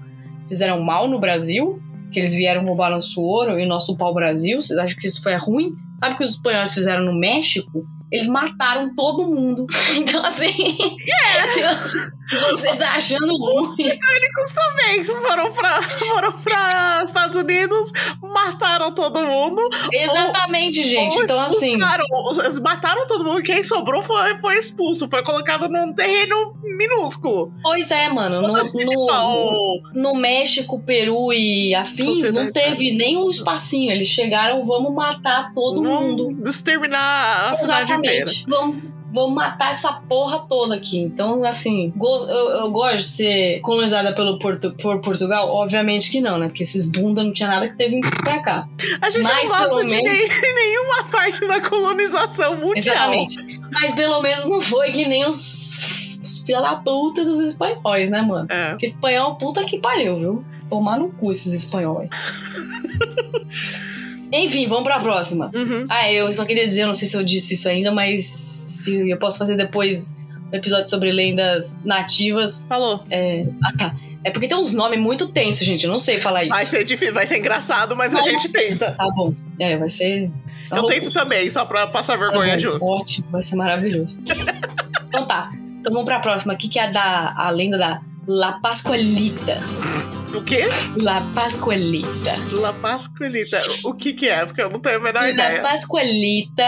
fizeram mal no Brasil? Que eles vieram roubar nosso ouro e o nosso pau-brasil? Vocês acham que isso foi ruim? Sabe o que os espanhóis fizeram no México? Eles mataram todo mundo. [laughs] Então, assim. Se [laughs] você tá achando ruim. Britânicos também foram pra, foram pra Estados Unidos, mataram todo mundo. Exatamente, gente. ou Então, assim. mataram todo mundo. Quem sobrou foi, foi expulso, foi colocado num terreno minúsculo. Pois é, mano. No, no, no México, Peru e afins, Sociedade, não teve nem um espacinho. Eles chegaram, vamos matar todo mundo. vamos exterminar a cidade inteira. Exatamente. Vamos, vamos matar essa porra toda aqui. Então, assim, eu, eu gosto de ser colonizada pelo Portu- por Portugal? Obviamente que não, né? Porque esses bunda não tinha nada que teve pra cá. A gente Mas, não gosta de menos- nem- [laughs] nenhuma parte da colonização mundial. Exatamente. Mas pelo menos não foi que nem os, os filha da puta dos espanhóis, né, mano? É. Porque espanhol, puta que pariu, viu? Tomar no cu esses espanhóis. [laughs] Enfim, vamos pra próxima. Uhum. Ah, eu só queria dizer, eu não sei se eu disse isso ainda, mas se eu posso fazer depois um episódio sobre lendas nativas. Falou. É... Ah, tá. É porque tem uns nomes muito tensos, gente. Eu não sei falar isso. Vai ser difícil, vai ser engraçado, mas a Não. gente tenta. Tá bom. É, vai ser. só Eu loucura. tento também, só pra passar Tá vergonha bom, junto. Ótimo, vai ser maravilhoso. [laughs] então tá. Então vamos pra próxima aqui, que é a da a lenda da La Pascualita. O quê? La Pascualita. La Pascualita. O que que é? Porque eu não tenho a menor La ideia. Pascualita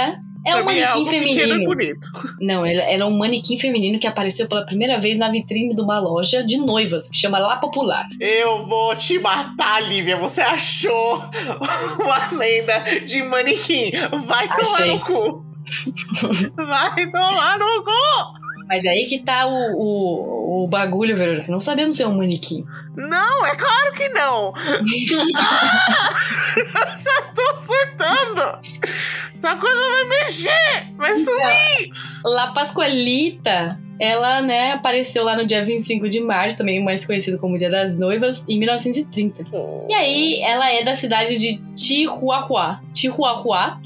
é Pra um é manequim e feminino. bonito. Não, ela, ela é um manequim feminino que apareceu pela primeira vez na vitrine de uma loja de noivas, que chama La Popular. Eu vou te matar, Lívia. Você achou [laughs] uma lenda de manequim. Vai tomar Achei. no cu. [laughs] Vai tomar no cu. Mas é aí que tá o, o, o bagulho, Verônica. Não sabemos ser um manequim. Não, é claro que não. [laughs] [laughs] Já tô surtando. Essa coisa vai mexer. Vai sumir. La Pascualita, ela, né, apareceu lá no dia 25 de março, também mais conhecido como Dia das Noivas, em 1930. E aí, ela é da cidade de Chihuahua. Chihuahua.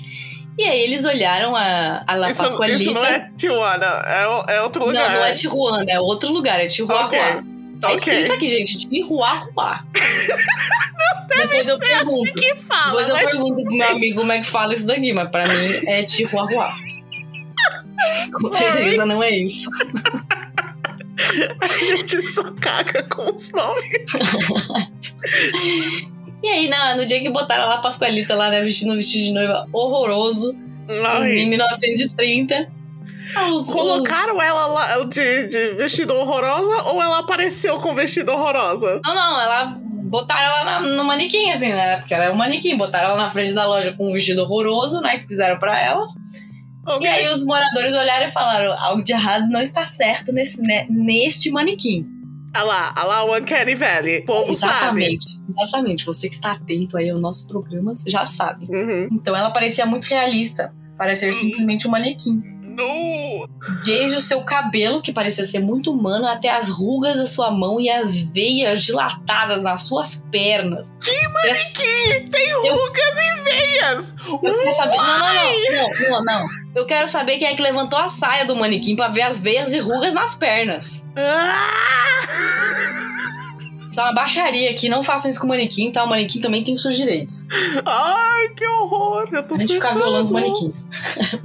E aí, eles olharam a, a La Isso, Pascualita. isso não é Tijuana, é, é outro lugar. Não, não é Tijuana, é outro lugar, é. Ok. Tá Ok. escrito aqui, gente, Chihuahua. [laughs] Depois eu pergunto. Que fala, Depois eu mas pergunto pro meu amigo como é que fala isso daqui, mas pra mim é Chihuahua. Com certeza não é isso. [laughs] a gente só caga com os nomes. [laughs] E aí, na- no dia que botaram lá a Pascoalita lá, né, vestindo um vestido de noiva horroroso, em Ai. 1930. Os, Colocaram ela lá de, de vestido horrorosa ou ela apareceu com vestido horrorosa? os- Não, não, ela. Botaram ela na- no manequim, assim, né? Porque ela é um manequim. Botaram ela na frente da loja com um vestido horroroso, né? Que fizeram pra ela. Ok. E aí os moradores olharam e falaram: algo de errado não está certo nesse, né, neste manequim. Ah lá, ah lá o Uncanny Valley. O povo Exatamente. Exatamente. Você que está atento aí aos nossos programas já sabe. Uhum. Então ela parecia muito realista. Parecer simplesmente um manequim. No. Desde o seu cabelo, que parecia ser muito humano, até as rugas da sua mão e as veias dilatadas nas suas pernas. Que tem rugas e veias! Eu quero saber. Não, não, não, não, não, não. Eu quero saber quem é que levantou a saia do manequim pra ver as veias e rugas nas pernas. Ah! Isso é uma baixaria aqui, não façam isso com o manequim, tá? O manequim também tem os seus direitos. Ai, que horror! Eu tô A gente ficar violando os manequins. [laughs]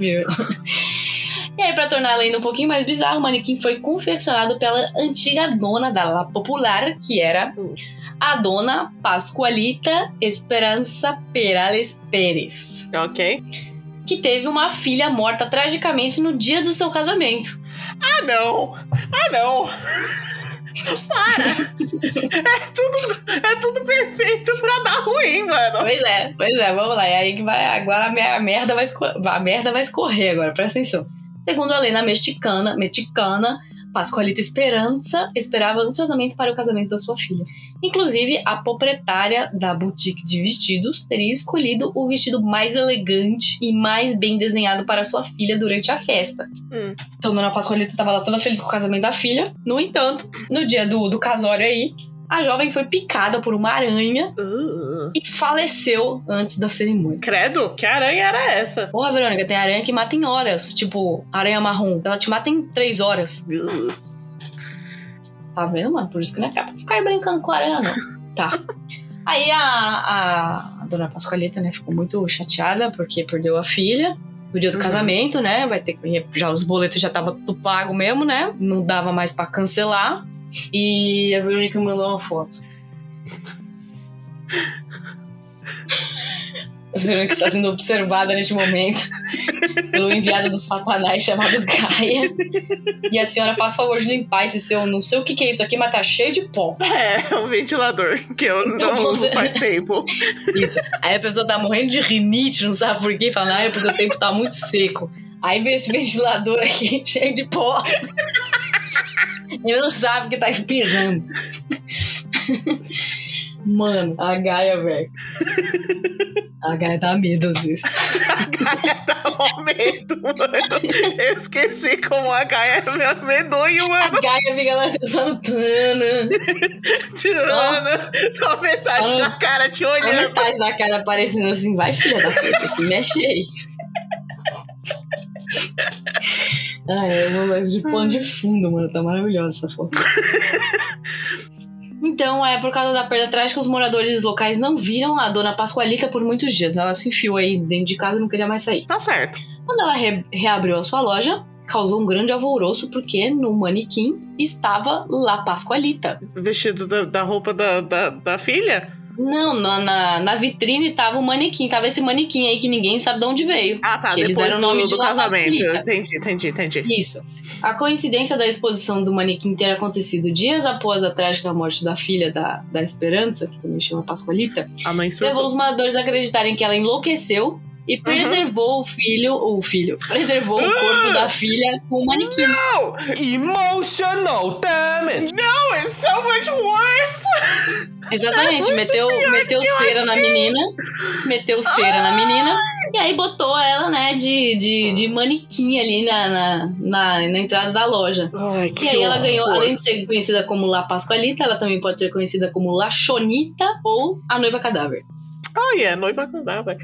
E aí, pra tornar a lenda um pouquinho mais bizarra, o manequim foi confeccionado pela antiga dona da La Popular, que era a dona Pascualita Esperança Perales Pérez, Ok. que teve uma filha morta tragicamente no dia do seu casamento. Ah, não! Ah, não! Para! [laughs] é, tudo, é tudo perfeito pra dar ruim, mano. Pois é, pois é, vamos lá. E aí que vai. Agora a mer- a merda vai, a merda vai escorrer agora, presta atenção. Segundo a lei mexicana, mexicana, Pascoalita Esperança esperava ansiosamente para o casamento da sua filha. Inclusive, a proprietária da boutique de vestidos teria escolhido o vestido mais elegante e mais bem desenhado para sua filha durante a festa. Hum. Então, Dona Pascoalita estava lá toda feliz com o casamento da filha. No entanto, no dia do, do casório aí, a jovem foi picada por uma aranha Uh, e faleceu antes da cerimônia. credo, que aranha era essa? Porra, Verônica, tem aranha que mata em horas. Tipo, aranha marrom. Ela te mata em três horas. Uh, Tá vendo, mano? Por isso que não é pra ficar aí brincando com aranha, não. Tá. Aí a, a, dona Pascoalita, né, ficou muito chateada porque perdeu a filha. No dia do Uhum. casamento, né? Vai ter que. Já os boletos já tava tudo pago mesmo, né? Não dava mais pra cancelar. E a Verônica mandou uma foto. A Verônica está sendo observada neste momento pelo enviado do Satanás chamado Gaia. E a senhora faz favor de limpar esse seu. Não sei o que, que é isso aqui, mas tá cheio de pó. É, um ventilador que eu Então não uso você- faz tempo. Isso. Aí a pessoa tá morrendo de rinite, não sabe por quê. Fala, ah, é porque o tempo tá muito seco. Aí vê esse ventilador aqui [laughs] cheio de pó. Ele não sabe que tá espirrando. Mano, a Gaia, velho. A Gaia dá medo às vezes. A Gaia dá um medo, mano. Eu esqueci como a Gaia é medonho, A mano. Gaia fica lá sentando. Tirando. Só metade Só- da cara te A olhando. metade da cara aparecendo assim, vai filha da puta, se mexe aí. Ah, é uma de pano de fundo, mano. Tá maravilhosa essa foto. [laughs] Então, é por causa da perda trágica, os moradores locais não viram a dona Pascoalita por muitos dias. né? Ela se enfiou aí dentro de casa e não queria mais sair. Tá certo. Quando ela re- reabriu a sua loja, causou um grande alvoroço porque no manequim estava La Pascoalita. Vestido da, da roupa da, da, da filha? Não, na, na, na vitrine tava o manequim. Tava esse manequim aí que ninguém sabe de onde veio. Ah, tá. Que eles depois deram o nome do, de do casamento. Entendi, entendi, entendi. Isso. A coincidência da exposição do manequim ter acontecido dias após a trágica morte da filha da, da Esperança, que também chama Pascoalita, A mãe levou os moradores a acreditarem que ela enlouqueceu e preservou o filho, o filho, preservou o corpo da filha com o manequim. Não! Emotional damage. No, it's so much worse! Exatamente, meteu, meteu cera na menina, meteu cera na menina, e aí botou ela, né, de, de, de manequim ali na, na, na, na entrada da loja. Ai, E aí ela ganhou, horror. além de ser conhecida como La Pascoalita, ela também pode ser conhecida como La Chonita ou a Noiva Cadáver. Olha, noiva cadáver.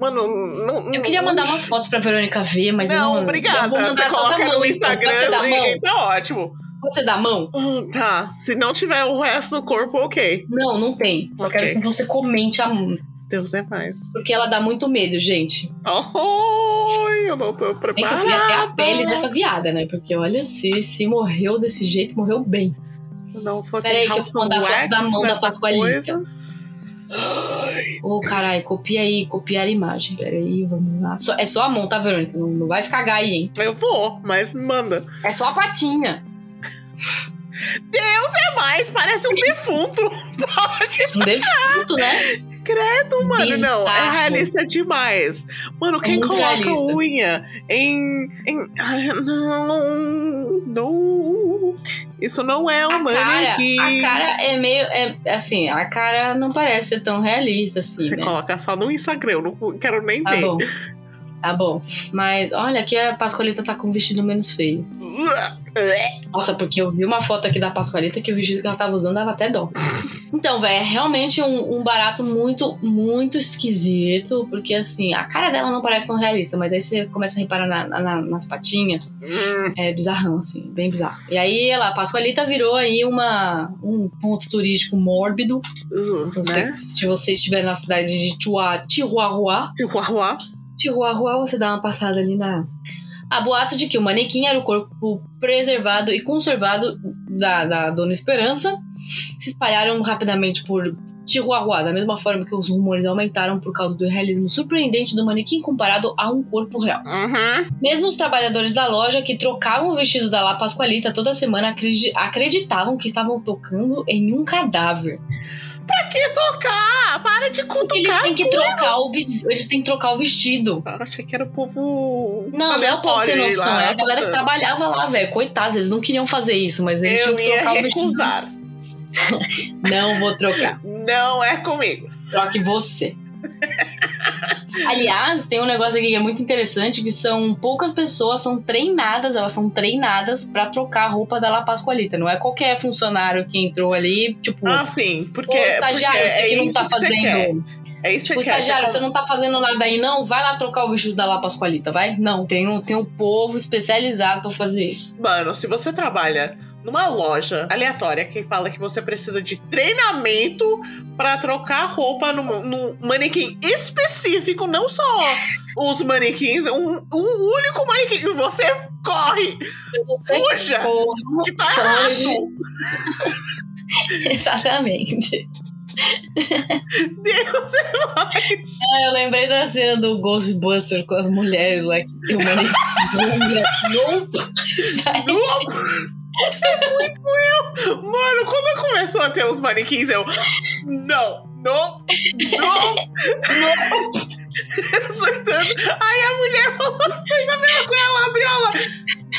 Mano, não. Eu queria mandar umas fotos pra Verônica ver, mas eu Não, não. obrigada. Eu vou Você mandar só da coloca mão, no então. Instagram Pode ser da mão? e tá ótimo. Pode ser da mão? Hum, Tá, se não tiver o resto do corpo, ok. Não, não tem. Só Ok. quero que você comente a mão. Deus é mais. Porque ela dá muito medo, gente. Oi, eu não tô Tem que preparada. ver até a pele dessa viada, né? Porque olha, se, se morreu desse jeito, morreu bem. Não, fucking Peraí que eu vou mandar foto da mão da Pascoalita. Ô, caralho, copia aí, copiar a imagem. Peraí, vamos lá. Só- é só a mão, tá, Verônica? Não, não vai se cagar aí, hein? Eu vou, mas manda. É só a patinha. Deus é mais, parece um defunto. [laughs] Pode. Um defunto, né? Credo, mano. Não, é Bizarro. realista demais. Mano, quem muito coloca realista. unha em. em... Ai, não. Não. Isso não é um A cara, manequim. a cara é meio. É, assim, a cara não parece ser tão realista assim, Você né? coloca só no Instagram, eu não quero nem Tá ver. bom. Tá bom. Mas olha, aqui a Pascoalita tá com um vestido menos feio. Nossa, porque eu vi uma foto aqui da Pascoalita que o vestido que ela tava usando dava até dó. Então, velho, é realmente um, um barato muito, muito esquisito. Porque, assim, a cara dela não parece tão realista, mas aí você começa a reparar na- na- nas patinhas. É bizarrão, assim, bem bizarro. E aí, ela, a Pascoalita virou aí uma, um ponto turístico mórbido. uh, Então, né? se, se você estiver na cidade de Chua- Chihuahua, Chihuahua. Chihuahua, você dá uma passada ali na. Há boatos de que o manequim era o corpo preservado e conservado da, da Dona Esperança se espalharam rapidamente por Chihuahua, da mesma forma que os rumores aumentaram por causa do realismo surpreendente do manequim comparado a um corpo real. Uhum. Mesmo os trabalhadores da loja que trocavam o vestido da La Pascualita toda semana acredi- acreditavam que estavam tocando em um cadáver. Pra que tocar? Para de Porque eles cutucar têm que trocar o eles têm que trocar o vestido. Eu achei que era o povo Não, não é o povo sem noção, lá, é a galera que trabalhava lá, velho. Coitados, eles não queriam fazer isso, mas eles Eu tinham que ia trocar o vestido. recusar. [laughs] Não vou trocar. Não é comigo. Troque você. Aliás, tem um negócio aqui que é muito interessante, que são poucas pessoas são treinadas, elas são treinadas pra trocar a roupa da La Pascualita. Não é qualquer funcionário que entrou ali, tipo, Ah, sim. Porque, ô estagiário, porque você é que não tá que quer. fazendo. É isso que Tipo, quer. estagiário, Você você não tá fazendo nada aí, não? Vai lá trocar o vestido da La Pascualita, vai? Não, tem um, tem um povo especializado pra fazer isso. Mano, se você trabalha numa loja aleatória que fala que você precisa de treinamento pra trocar roupa num, num manequim específico, não só os manequins, um, um único manequim, você corre, Você fuja, que tá errado. [laughs] Exatamente. Deus é mais. Ah, eu lembrei da cena do Ghostbusters com as mulheres lá que tem uma [laughs] Nope! Sai. É muito eu. Mano, quando começou a ter os manequins, eu. Não, não, não, não. [laughs] Surtando. Aí a mulher falou, fez a mesma coisa, ela abriu ela.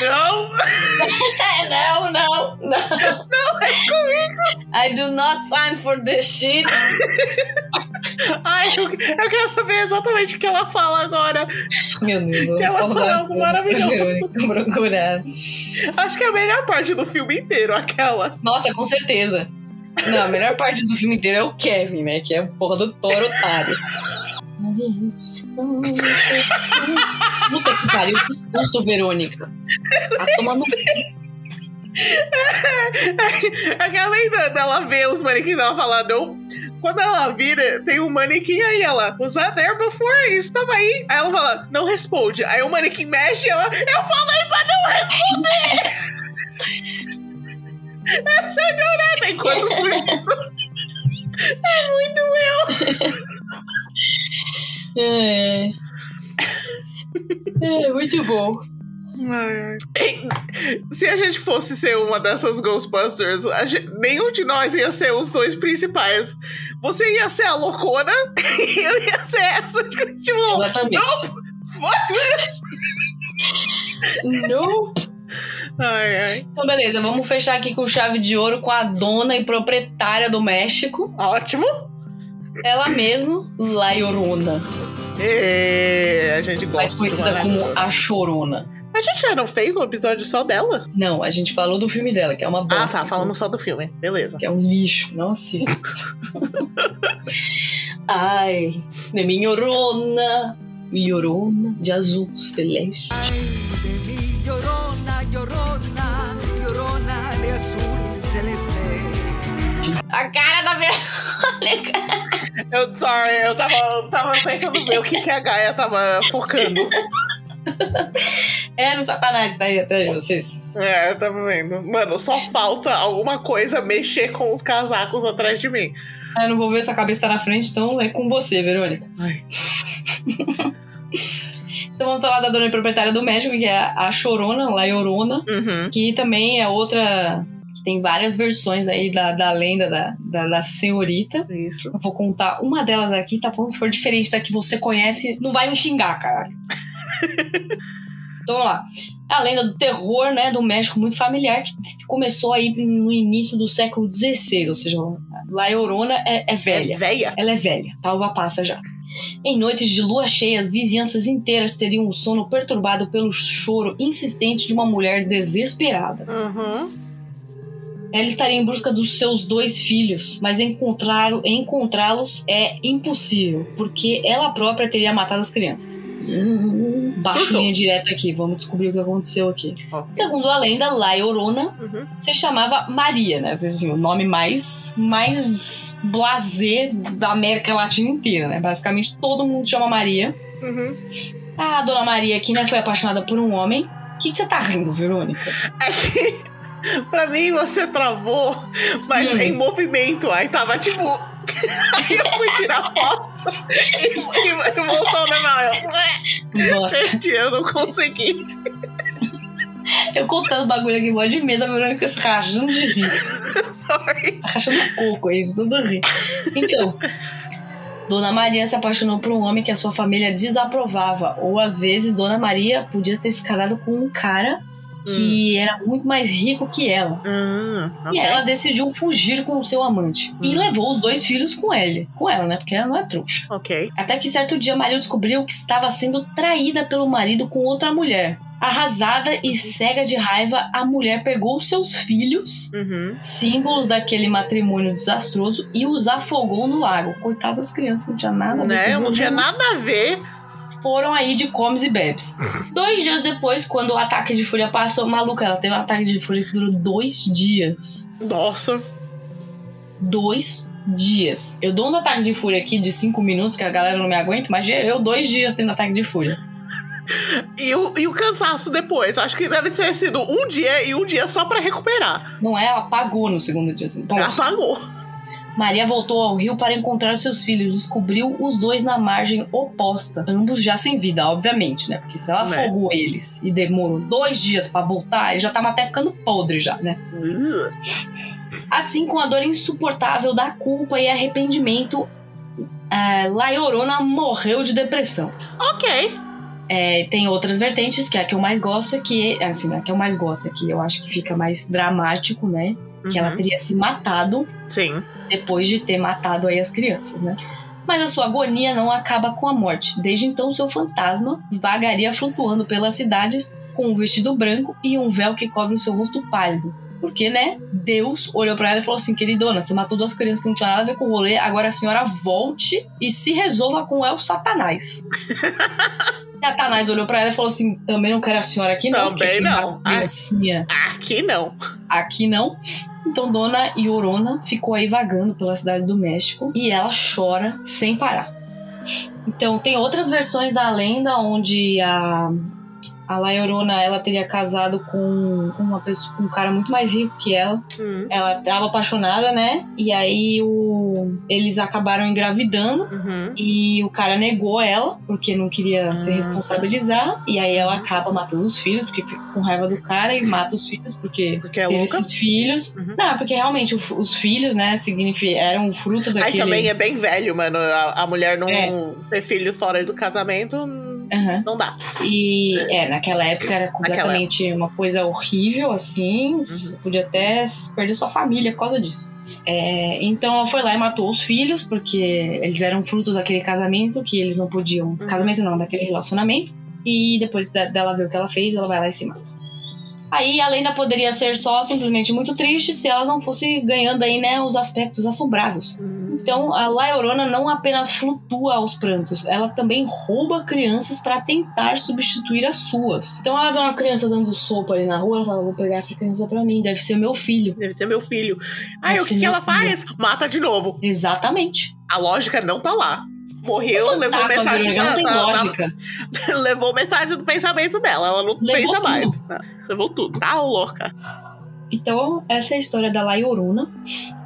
Não, [laughs] não, não, não. não é comigo. I do not sign for this shit. [laughs] Ai, eu, eu quero saber exatamente o que ela fala agora. Meu Deus, vamos Ela falou algo maravilhoso. Procurar. Acho que é a melhor parte do filme inteiro, aquela. Nossa, com certeza. Não, a melhor parte do filme inteiro é o Kevin, né? Que é a porra do Toro otário. Puta que pariu, que susto, Verônica. Tá tomando. Aquela ainda dela ver os manequins, ela fala, não. Quando ela vira, tem um manequim aí, ela, that there before? Isso tava aí. Aí ela fala, não responde. Aí o manequim mexe e ela, eu falei pra não responder! Essa [laughs] é ignorância, enquanto [laughs] é muito eu. É. É, muito bom. Se a gente fosse ser uma dessas Ghostbusters, gente- nenhum de nós ia ser os dois principais. Você ia ser a loucona [laughs] e eu ia ser essa tipo, Exatamente. foda-se. Não. Ai, ai. Então, beleza, vamos fechar aqui com chave de ouro com a dona e proprietária do México. Ótimo. Ela mesma, La Llorona. E a gente gosta. Mais conhecida como a Chorona. A gente já não fez um episódio só dela? Não, a gente falou do filme dela, que é uma bosta. Ah, tá. Falamos só do filme. Beleza. Que é um lixo, não assista. [laughs] Ai, de mi Llorona. Llorona de azul celeste. de mi llorona, llorona, llorona de azul celeste. A cara da Verônica. Eu, sorry, eu tava, eu tava tentando ver o que, que a Gaia tava focando. [laughs] É, no satanás tá aí atrás de vocês. É, eu tava vendo. Mano, só falta alguma coisa mexer com os casacos atrás de mim. Ah, Eu não vou ver sua cabeça tá na frente, então é com você, Verônica. [laughs] Então vamos falar da dona proprietária do México, que é a Chorona, La Llorona, Uhum. que também é outra. que Tem várias versões aí da, da lenda da, da, da senhorita. Isso. Eu vou contar uma delas aqui, tá bom? Se for diferente da que você conhece, não vai me xingar, cara. [laughs] então vamos lá. A lenda do terror, né, do México muito familiar, que começou aí no início do século XVI, ou seja, La Llorona é, é velha. É véia. Ela é velha, tá uva passa já. Em noites de lua cheia, as vizinhanças inteiras teriam o sono perturbado pelo choro insistente de uma mulher desesperada. Uhum. Ela estaria em busca dos seus dois filhos, mas encontrá-lo- encontrá-los é impossível, porque ela própria teria matado as crianças. Baixo Surtou. linha direta aqui, vamos descobrir o que aconteceu aqui. Ok. Segundo a lenda, La Llorona Uhum. se chamava Maria, né? Assim, o nome mais, mais blasé da América Latina inteira, né? Basicamente todo mundo chama Maria. Uhum. A dona Maria aqui, né, foi apaixonada por um homem. O que, que você tá rindo, Verônica? [laughs] Pra mim, você travou, mas Hum. em movimento. Aí tava tipo. [laughs] Aí eu fui tirar foto [laughs] e, e, e voltou. Eu, Bosta. Gente, eu não consegui. Eu contando bagulho aqui, mó de medo, a Verônica se rachando de rir. Sorry. Rachando coco aí, de tudo rir. Então, Dona Maria se apaixonou por um homem que a sua família desaprovava. Ou às vezes, Dona Maria podia ter se casado com um cara que era muito mais rico que ela. Hum, E ok. ela decidiu fugir com o seu amante. E Hum. levou os dois filhos com ele. Com ela, né? Porque ela não é trouxa. Ok. Até que certo dia Maria descobriu que estava sendo traída pelo marido com outra mulher. Arrasada e cega de raiva, a mulher pegou seus filhos, Uhum. símbolos daquele matrimônio desastroso, e os afogou no lago. Coitadas das crianças, não tinha nada a ver Né? Não tinha nenhum. nada a ver. Foram aí de comes e bebes. [laughs] dois dias depois, quando o ataque de fúria passou, maluca, ela teve um ataque de fúria que durou dois dias. Nossa. Dois dias. Eu dou uns ataques de fúria aqui de cinco minutos, que a galera não me aguenta, mas eu dois dias tendo ataque de fúria. [laughs] E o, e o cansaço depois. Acho que deve ter sido um dia e um dia só pra recuperar. Não é? Ela apagou no segundo dia. Assim. Pô, Apagou. Maria voltou ao rio para encontrar seus filhos. Descobriu os dois na margem oposta. Ambos já sem vida, obviamente, né? Porque se ela Né. afogou eles e demorou dois dias pra voltar, eles já estavam até ficando podre já, né? Assim, com a dor insuportável da culpa e arrependimento, a Laiorona morreu de depressão. ok. É, tem outras vertentes, que é a que eu mais gosto, que assim, a que eu mais gosto, que eu acho que fica mais dramático, né? Que ela Uhum. teria se matado Sim. depois de ter matado aí as crianças, né? Mas a sua agonia não acaba com a morte. Desde então, seu fantasma vagaria flutuando pelas cidades com um vestido branco e um véu que cobre o seu rosto pálido. Porque, né? Deus olhou pra ela e falou assim: queridona, você matou duas crianças que não tinham nada a ver com o rolê, agora a senhora volte e se resolva com El Satanás. [laughs] Satanás olhou pra ela e falou assim: também não quero a senhora aqui, não. Também quem não. Aqui não. aqui não. Então Dona Iorona ficou aí vagando pela cidade do México e ela chora sem parar. Então tem outras versões da lenda onde a a La Llorona, ela teria casado com uma pessoa, com um cara muito mais rico que ela. Hum. Ela tava apaixonada, né? E aí o eles acabaram engravidando Uhum. e o cara negou ela, porque não queria se Ah, responsabilizar. E aí ela acaba matando os filhos, porque fica com raiva do cara e mata os filhos, porque Porque é teve louca. esses filhos. Uhum. Não, porque realmente o- os filhos, né, significa, eram o fruto Aí daquele. também é bem velho, mano. A, a mulher não É. ter filho fora do casamento Aham. não dá. E é, naquela época era completamente uma coisa horrível, assim. s- Podia até perder sua família por causa disso. É, então ela foi lá e matou os filhos, porque eles eram fruto daquele casamento que eles não podiam. Casamento não, daquele relacionamento. E depois da- dela ver o que ela fez, ela vai lá e se mata. Aí a lenda poderia ser só simplesmente muito triste se ela não fosse ganhando aí, né, os aspectos assombrados. Então, a La Llorona não apenas flutua aos prantos, ela também rouba crianças para tentar substituir as suas. Então, ela vê uma criança dando sopa ali na rua, ela fala: Vou pegar essa criança pra mim, deve ser meu filho. Deve ser meu filho. Aí o que, que ela faz? Mata de novo. Exatamente. A lógica não tá lá. Morreu, levou Tá, metade não tem da- da- lógica. [laughs] levou metade do pensamento dela. Ela não Levou pensa tudo. mais. Levou tudo. Tá louca. Então, essa é a história da La Llorona,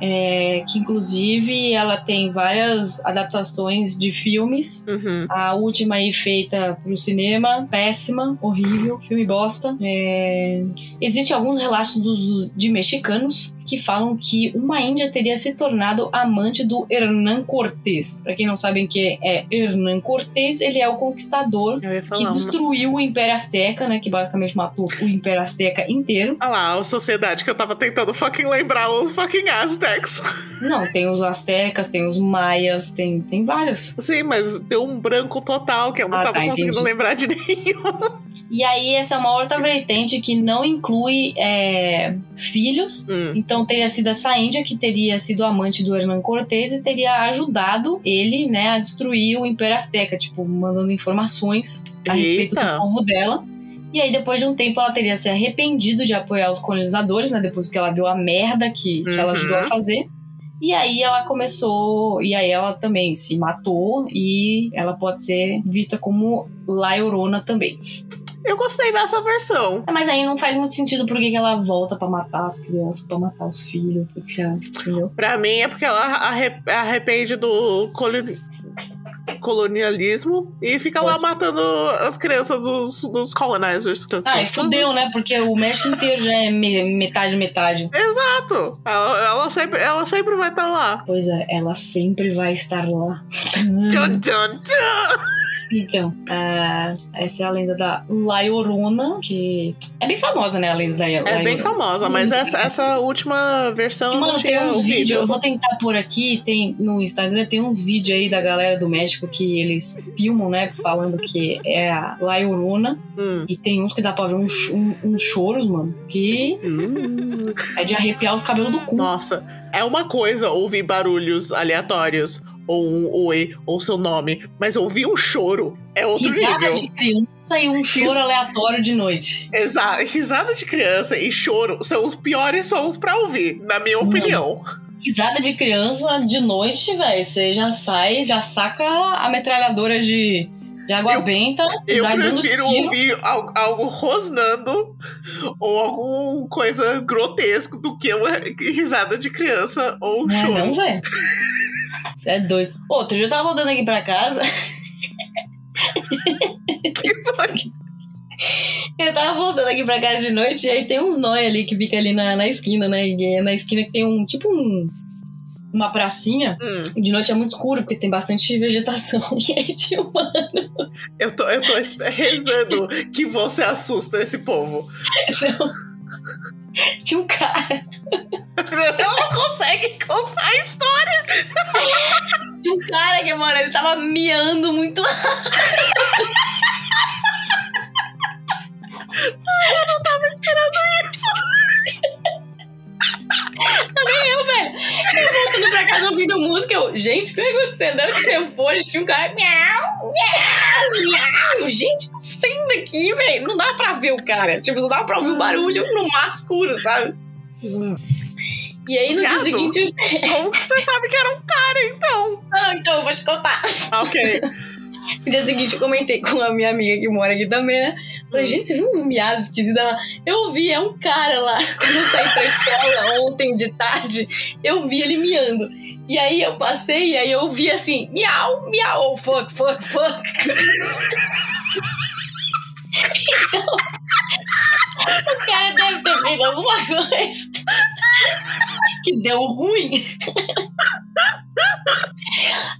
é, que inclusive ela tem várias adaptações de filmes. Uhum. A última aí feita pro cinema, péssima, horrível, filme bosta. É... Existem alguns relatos dos- de mexicanos que falam que uma índia teria se tornado amante do Hernán Cortés. Pra quem não sabe quem é Hernán Cortés, ele é o conquistador que uma- destruiu o Império Azteca, né? Que basicamente matou o Império Azteca inteiro. Olha lá, a sociedade que eu tava tentando fucking lembrar os fucking Aztecs. [laughs] Não, tem os Aztecas, tem os Maias, tem, tem vários. Sim, mas deu um branco total, que eu não Ah, tava tá, conseguindo entendi. lembrar de [laughs] nenhum. E aí, essa é uma outra vertente que não inclui é, filhos. Hum. Então, teria sido essa índia que teria sido amante do Hernán Cortés e teria ajudado ele, né, a destruir o Império Azteca, tipo, mandando informações a respeito Eita. do povo dela. E aí, depois de um tempo, ela teria se arrependido de apoiar os colonizadores, né, depois que ela viu a merda que, que ela Uhum. ajudou a fazer. E aí ela começou, e aí ela também se matou e ela pode ser vista como La Llorona também. Eu gostei dessa versão. É, Mas aí não faz muito sentido por que ela volta pra matar as crianças, pra matar os filhos, porque, entendeu? Pra mim é porque ela arre- arrepende do colonialismo e fica lá Pode. matando as crianças dos, dos colonizers. Ah, e fudeu, né? Porque o México inteiro já é me- metade, metade. Exato! Ela, ela sempre, ela sempre vai estar lá. Pois é, ela sempre vai estar lá. Tchan, tchan, tchan. Então, ah, essa é a lenda da La Llorona, que é bem famosa, né? A lenda da La É bem famosa, mas essa, essa última versão E, mano, tem uns vídeos, vídeo. eu vou tentar por aqui, tem no Instagram, tem uns vídeos aí da galera do México que eles filmam, né? Falando que é a La Llorona. Hum. E tem uns que dá pra ver uns, um- uns choros, mano, que Hum. é de arrepiar os cabelos do cu. Nossa, é uma coisa ouvir barulhos aleatórios, ou um oi, ou seu nome, mas ouvir um choro é outro Risada nível. de criança e um choro aleatório de noite. Exato, risada de criança e choro são os piores sons pra ouvir, na minha opinião. Risada de criança de noite, velho. Você já sai, já saca a metralhadora de, de água Eu- benta. Eu prefiro ouvir al- algo rosnando ou alguma coisa grotesco do que uma risada de criança ou um Não é choro. não, velho? [laughs] Você é doido. Outro dia eu tava voltando aqui pra casa. [laughs] Eu tava voltando aqui pra casa de noite e aí tem uns nóia ali que fica ali na, na esquina, né? E é na esquina que tem um, tipo um... Uma pracinha. Hum, E de noite é muito escuro, porque tem bastante vegetação. [laughs] E aí tinha uma... eu tô, eu tô rezando que você assusta esse povo. [laughs] [laughs] Tinha um cara. [laughs] Ela não consegue contar a história. Tinha um cara que, mano, ele tava miando muito Nem eu, velho. Eu voltando pra casa ouvindo música, eu, gente, o que tá acontecendo? Eu tinha um fone, tinha um cara, miau, miau, miau. Gente, aqui, velho. Não dá pra ver o cara. Tipo, só dá pra ouvir o barulho no mato escuro, sabe? E aí no dia seguinte, eu... Como que você sabe que era um cara, então? Ah, então, eu vou te contar. Ah, Ok. [laughs] No dia seguinte, eu comentei com a minha amiga que mora aqui também, né? Falei, gente, você viu uns miados esquisitos? Ela, Eu vi, é um cara lá. [laughs] Quando eu saí pra escola ontem de tarde, eu vi ele miando. E aí eu passei e aí eu vi assim, miau, miau, oh, fuck, fuck, fuck. [laughs] então, [laughs] o cara deve ter feito alguma coisa que deu ruim.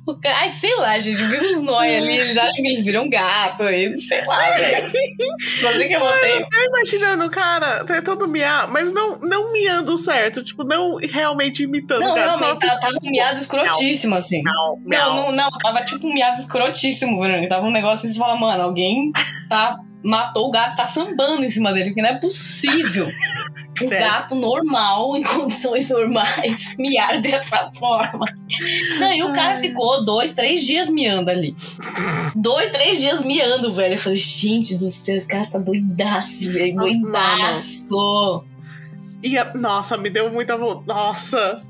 O cara, ai, sei lá, gente, viu uns nóia ali, eles acham que eles viram gato, aí, sei lá, velho. O que eu botei. Eu imaginando o cara tentando miar, mas não, não miando certo. Tipo, não realmente imitando Não, o cara. não, mas tava, tava um miado escrotíssimo, assim. Não, Não, não, não, tava tipo um miado escrotíssimo, Bruno. Tava um negócio assim, você fala, mano, alguém tá, matou o gato, tá sambando em cima dele, porque não é possível. [laughs] Um Credo. gato normal, em condições normais, [laughs] miar dessa forma. Não, e o cara ficou dois, três dias miando ali. Dois, três dias miando, velho. Eu falei, gente do céu, esse cara tá doidaço, velho. Nossa, Doidaço. E, a- nossa, me deu muita vontade. Nossa.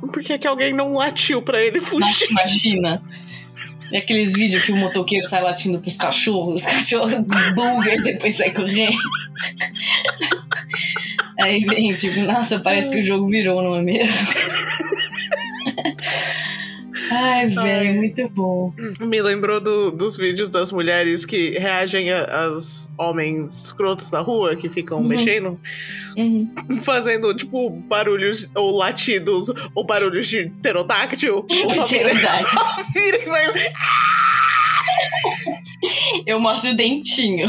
Por que, que alguém não latiu pra ele fugir? Imagina. E aqueles vídeos que o motoqueiro sai latindo pros cachorros, os cachorros bugam e depois sai correndo. Aí vem, tipo, nossa, parece que o jogo virou, não é mesmo? Ai, velho, muito bom. Me lembrou do- dos vídeos das mulheres que reagem aos homens escrotos da rua que ficam Uhum. mexendo, Uhum. fazendo, tipo, barulhos ou latidos ou barulhos de pterodáctil. [laughs] Ou só [laughs] e vai. [laughs] Eu mostro o dentinho.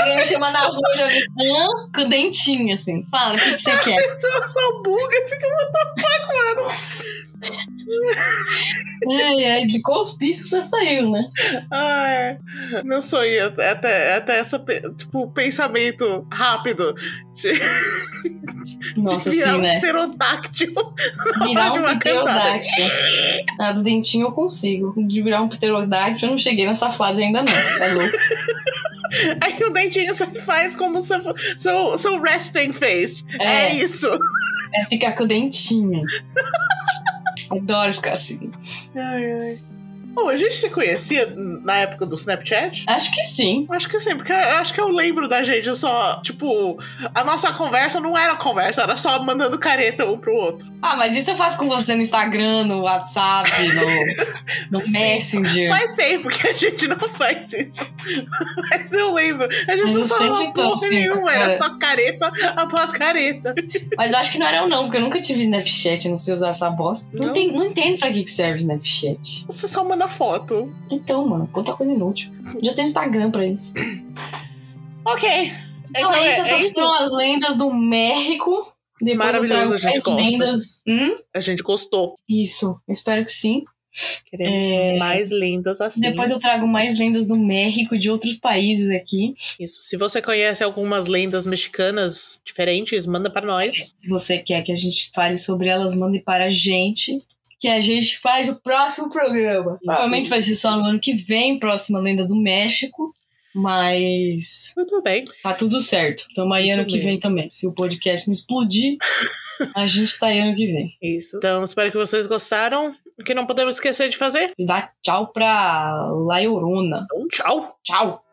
Alguém me chama na rua, já vi hã? com o dentinho, assim. Fala, o que, que você quer? [laughs] Só, só buga e fica, what the fuck, mano? Ai, ai, de qual hospício você saiu, né? Ai, meu sonho é até, até, essa, tipo, pensamento rápido de, Nossa, de virar sim, um né? pterodáctil. Virar [laughs] um pterodáctil. Ah, do dentinho eu consigo. De virar um pterodáctil eu não cheguei nessa fase ainda não. Tá louco? [laughs] Aí o dentinho você faz como seu, seu, seu resting face. É, É. isso. É ficar com o dentinho. [laughs] Adoro ficar assim. Ai, ai. Ô, a gente se conhecia na época do Snapchat? Acho que sim. Acho que sim, porque eu acho que eu lembro da gente só, tipo, a nossa conversa não era conversa, era só mandando careta um pro outro. Ah, mas isso eu faço com você no Instagram, no WhatsApp, no, no [laughs] Messenger. Faz tempo que a gente não faz isso. [laughs] Mas eu lembro. A gente não eu sempre falava porra assim, nenhuma, era cara. só careta após careta. Mas eu acho que não era eu não, porque eu nunca tive Snapchat, não sei usar essa bosta. Não, Não? tem, não entendo pra que serve Snapchat. Você só manda foto. Então, mano, quanta coisa inútil. Já tem Instagram pra isso. Ok. Então, é isso, essas foram as lendas do México. Depois Maravilhoso, a gente gosta. lendas. Hum? A gente gostou. Isso, espero que sim. Queremos É. mais lendas assim. Depois eu trago mais lendas do México, de outros países aqui. Isso. Se você conhece algumas lendas mexicanas diferentes, manda pra nós. Se você quer que a gente fale sobre elas, mande para a gente. Que a gente faz o próximo programa. Provavelmente vai ser só no ano que vem, próxima lenda do México. Mas Muito bem. tá tudo certo. Tamo aí Isso ano que mesmo. vem também. Se o podcast não explodir, [laughs] a gente tá aí ano que vem. Isso. Então, espero que vocês gostaram. O que não podemos esquecer de fazer? Dá tchau pra Laiorona. Então, tchau. Tchau!